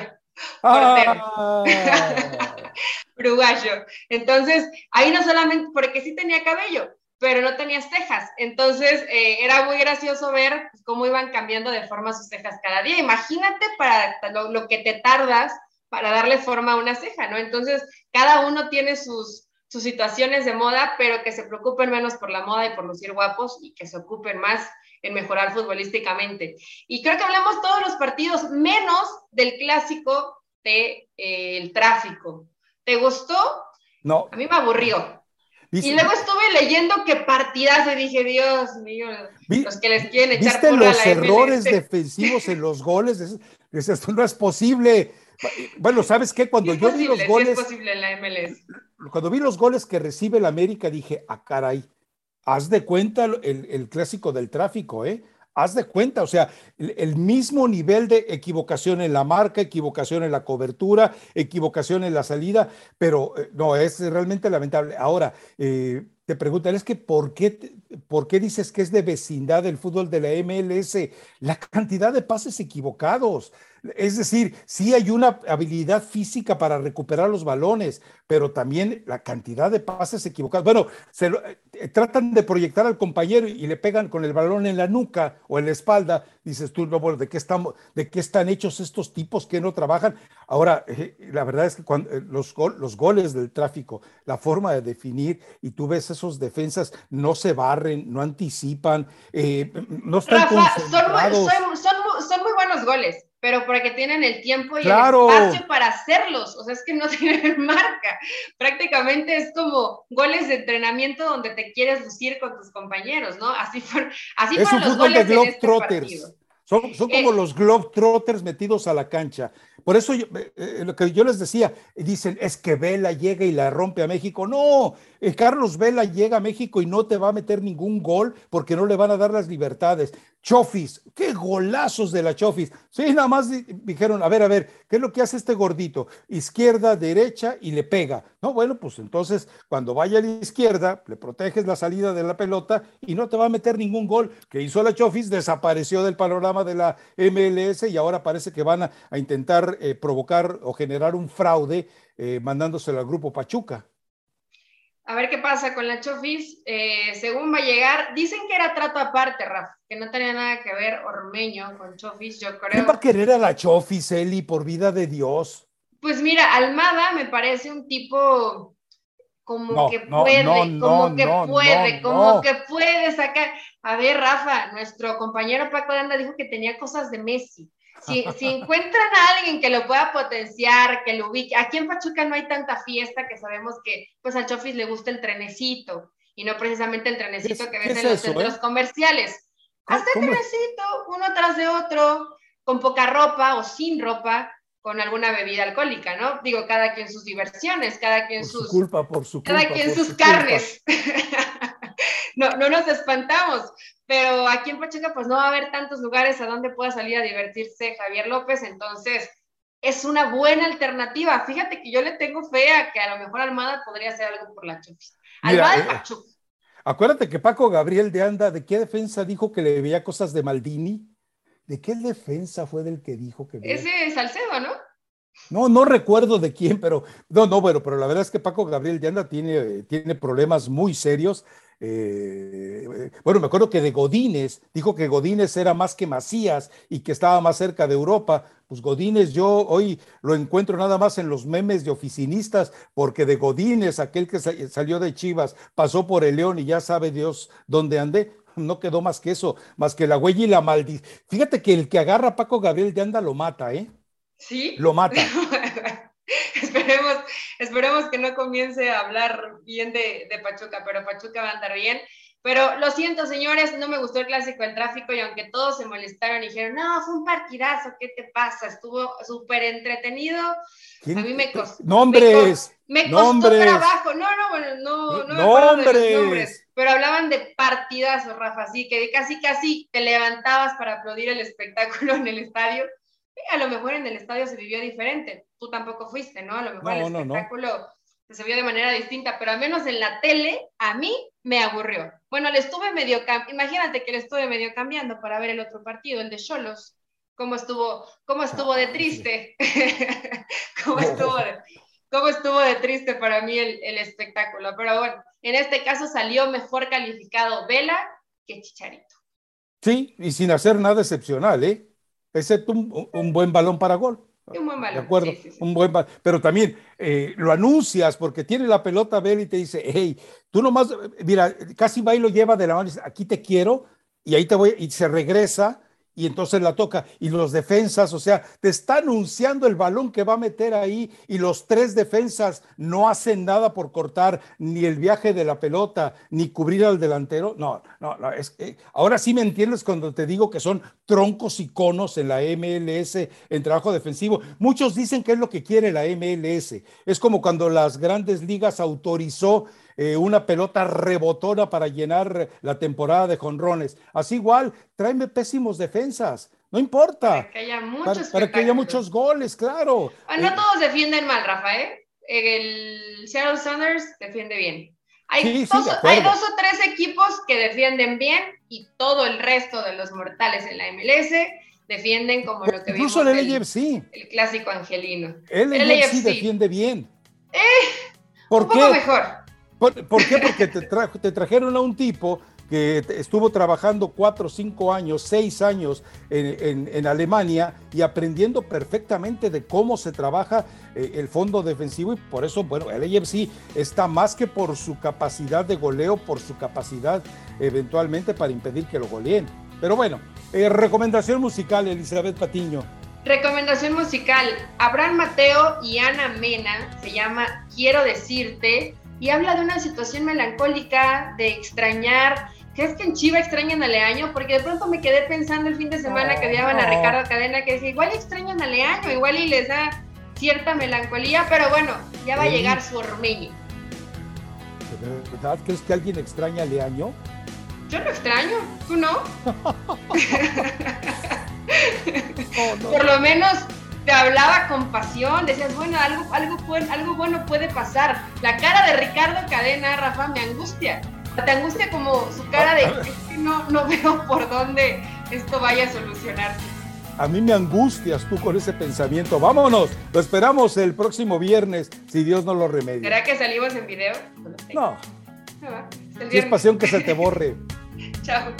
Ah. Uruguayo. Entonces, ahí no solamente, porque sí tenía cabello, pero no tenía cejas. Entonces, eh, era muy gracioso ver cómo iban cambiando de forma sus cejas cada día. Imagínate para lo que te tardas para darle forma a una ceja, ¿no? Entonces, cada uno tiene sus, sus situaciones de moda, pero que se preocupen menos por la moda y por lucir guapos y que se ocupen más en mejorar futbolísticamente. Y creo que hablamos todos los partidos, menos del clásico del de, eh, tráfico. ¿Te gustó? No. A mí me aburrió. Y luego estuve leyendo que partidas y dije, Dios mío, los que les quieren echar ¿Viste los errores defensivos en los goles? Esto no es posible. Bueno, ¿sabes qué? Cuando yo vi los goles. es posible en la MLS. Cuando vi los goles que recibe el América, dije, ah, caray, haz de cuenta el, el clásico del tráfico, ¿eh? haz de cuenta, o sea, el, mismo nivel de equivocación en la marca, equivocación en la cobertura, equivocación en la salida, pero eh, no, es realmente lamentable. Ahora, eh, te preguntan, es que ¿por qué, ¿por qué dices que es de vecindad el fútbol de la MLS? La cantidad de pases equivocados. Es decir, sí hay una habilidad física para recuperar los balones, pero también la cantidad de pases equivocados. Bueno, se eh, tratan de proyectar al compañero y le pegan con el balón en la nuca o en la espalda. Dices tú, no, bueno, ¿de qué, estamos, ¿de qué están hechos estos tipos que no trabajan? Ahora, eh, la verdad es que cuando, eh, los, los goles del tráfico, la forma de definir, y tú ves esos defensas, no se barren, no anticipan, no están concentrados. son muy buenos goles pero porque tienen el tiempo y el espacio para hacerlos. O sea, es que no tienen marca. Prácticamente es como goles de entrenamiento donde te quieres lucir con tus compañeros, ¿no? Así, fueron, así es fueron los goles de, este Globetrotters. Son, son, como eh, los Globetrotters metidos a la cancha. Por eso yo, eh, eh, lo que yo les decía, dicen, es que Vela llega y la rompe a México. No, Carlos Vela llega a México y no te va a meter ningún gol porque no le van a dar las libertades. Chofis, qué golazos de la Chofis. Sí, nada más dijeron, a ver, a ver, ¿qué es lo que hace este gordito? Izquierda, derecha y le pega. No, bueno, pues entonces cuando vaya a la izquierda, le proteges la salida de la pelota y no te va a meter ningún gol. Que hizo la Chofis, desapareció del panorama de la MLS y ahora parece que van a, intentar eh, provocar o generar un fraude eh, mandándoselo al grupo Pachuca a ver qué pasa con la Chofis. Eh, según va a llegar, dicen que era trato aparte, Rafa, que no tenía nada que ver Ormeño con Chofis, yo creo. ¿Quién va a querer a la Chofis, Eli, por vida de Dios? Pues mira, Almada me parece un tipo como que puede, como que puede, como que puede sacar. A ver, Rafa, nuestro compañero Paco Danda dijo que tenía cosas de Messi. Si, encuentran a alguien que lo pueda potenciar, que lo ubique, aquí en Pachuca no hay tanta fiesta que sabemos que pues al Chofis le gusta el trenecito y no precisamente el trenecito que ves en los centros eh? comerciales. Hazte trenecito, uno tras de otro, con poca ropa o sin ropa, con alguna bebida alcohólica, ¿no? Digo, cada quien sus diversiones, cada quien sus... culpa, por su Cada quien sus carnes. no, no nos espantamos, pero aquí en Pachuca pues no va a haber tantos lugares a donde pueda salir a divertirse Javier López, entonces es una buena alternativa. Fíjate que yo le tengo fe a que a lo mejor Almada podría hacer algo por la Chofis. Almada de eh, Pachuca. Acuérdate que Paco Gabriel de Anda, ¿de qué defensa dijo que le veía cosas de Maldini? ¿De qué defensa fue del que dijo que veía? Ese es Salcedo, ¿no? No, no recuerdo de quién, pero no, no, bueno, pero la verdad es que Paco Gabriel de Anda tiene, tiene problemas muy serios eh, bueno, me acuerdo que de Godínez, dijo que Godínez era más que Macías y que estaba más cerca de Europa. Pues Godínez yo hoy lo encuentro nada más en los memes de oficinistas, porque de Godínez, aquel que salió de Chivas, pasó por el León y ya sabe Dios dónde andé. No quedó más que eso, más que la huella y la maldición. Fíjate que el que agarra a Paco Gabriel de Anda lo mata, ¿eh? Sí. Lo mata. esperemos, esperemos que no comience a hablar bien de, de, Pachuca, pero Pachuca va a andar bien. Pero lo siento, señores, no me gustó el clásico del tráfico y aunque todos se molestaron y dijeron, no, fue un partidazo, ¿qué te pasa? Estuvo súper entretenido. A mí me costó. Nombres. Me, costó trabajo. No, no, bueno, no, no me acuerdo de los nombres. Pero hablaban de partidazos, Rafa, así que casi, casi te levantabas para aplaudir el espectáculo en el estadio a lo mejor en el estadio se vivió diferente. Tú tampoco fuiste, ¿no? A lo mejor el espectáculo se vio de manera distinta, pero al menos en la tele a mí me aburrió. Bueno, le estuve medio, imagínate que le estuve medio cambiando para ver el otro partido, el de Cholos. ¿Cómo estuvo, cómo estuvo de triste? ¿Cómo, estuvo de, ¿Cómo estuvo de triste para mí el, el espectáculo? Pero bueno, en este caso salió mejor calificado Vela que Chicharito. Sí, y sin hacer nada excepcional, ¿eh? excepto un, buen balón para gol. Un buen balón. De acuerdo, un buen balón. Pero también eh, lo anuncias porque tiene la pelota Bel y te dice, hey, tú nomás, mira, casi va y lo lleva de la mano y dice, aquí te quiero, y ahí te voy, y se regresa y entonces la toca. Y los defensas, o sea, te está anunciando el balón que va a meter ahí y los tres defensas no hacen nada por cortar ni el viaje de la pelota, ni cubrir al delantero. No, no, no es ahora sí me entiendes cuando te digo que son troncos y conos en la MLS en trabajo defensivo. Muchos dicen que es lo que quiere la MLS. Es como cuando las grandes ligas autorizó eh, una pelota rebotona para llenar la temporada de jonrones. Así igual, tráeme pésimos defensas. No importa. Para que haya muchos, para, que haya muchos goles, claro. Ah, no eh, todos defienden mal, Rafael. ¿eh? El Seattle Sanders defiende bien. Hay, dos, hay, dos, o tres equipos que defienden bien y todo el resto de los mortales en la MLS defienden como lo que Incluso vimos el LAFC. El clásico angelino. El, el LAFC defiende bien. Eh, ¿Por un qué? poco mejor. ¿Por, qué? Porque te, trajeron a un tipo que estuvo trabajando cuatro, cinco años, seis años en, Alemania y aprendiendo perfectamente de cómo se trabaja eh, el fondo defensivo y por eso, bueno, el AFC está más que por su capacidad de goleo, por su capacidad eventualmente para impedir que lo goleen. Pero bueno, eh, recomendación musical, Elizabeth Patiño. Recomendación musical. Abraham Mateo y Ana Mena se llama Quiero decirte y habla de una situación melancólica, de extrañar. ¿Crees que en Chiva extrañan a Leaño? Porque de pronto me quedé pensando el fin de semana que odiaban a Ricardo Cadena, que decía, igual extrañan a Leaño, igual y les da cierta melancolía, pero bueno, ya va a llegar su ormeño. ¿De verdad crees que alguien extraña a Leaño? Yo lo extraño, ¿tú no? Por lo menos te hablaba con pasión, decías, bueno, algo, algo, algo bueno puede pasar. La cara de Ricardo Cadena, Rafa, me angustia. Te angustia como su cara de que no, no veo por dónde esto vaya a solucionarse. A mí me angustias tú con ese pensamiento. Vámonos, lo esperamos el próximo viernes, si Dios no lo remedia. ¿Será que salimos en video? No. Si es pasión que se te borre. Chao.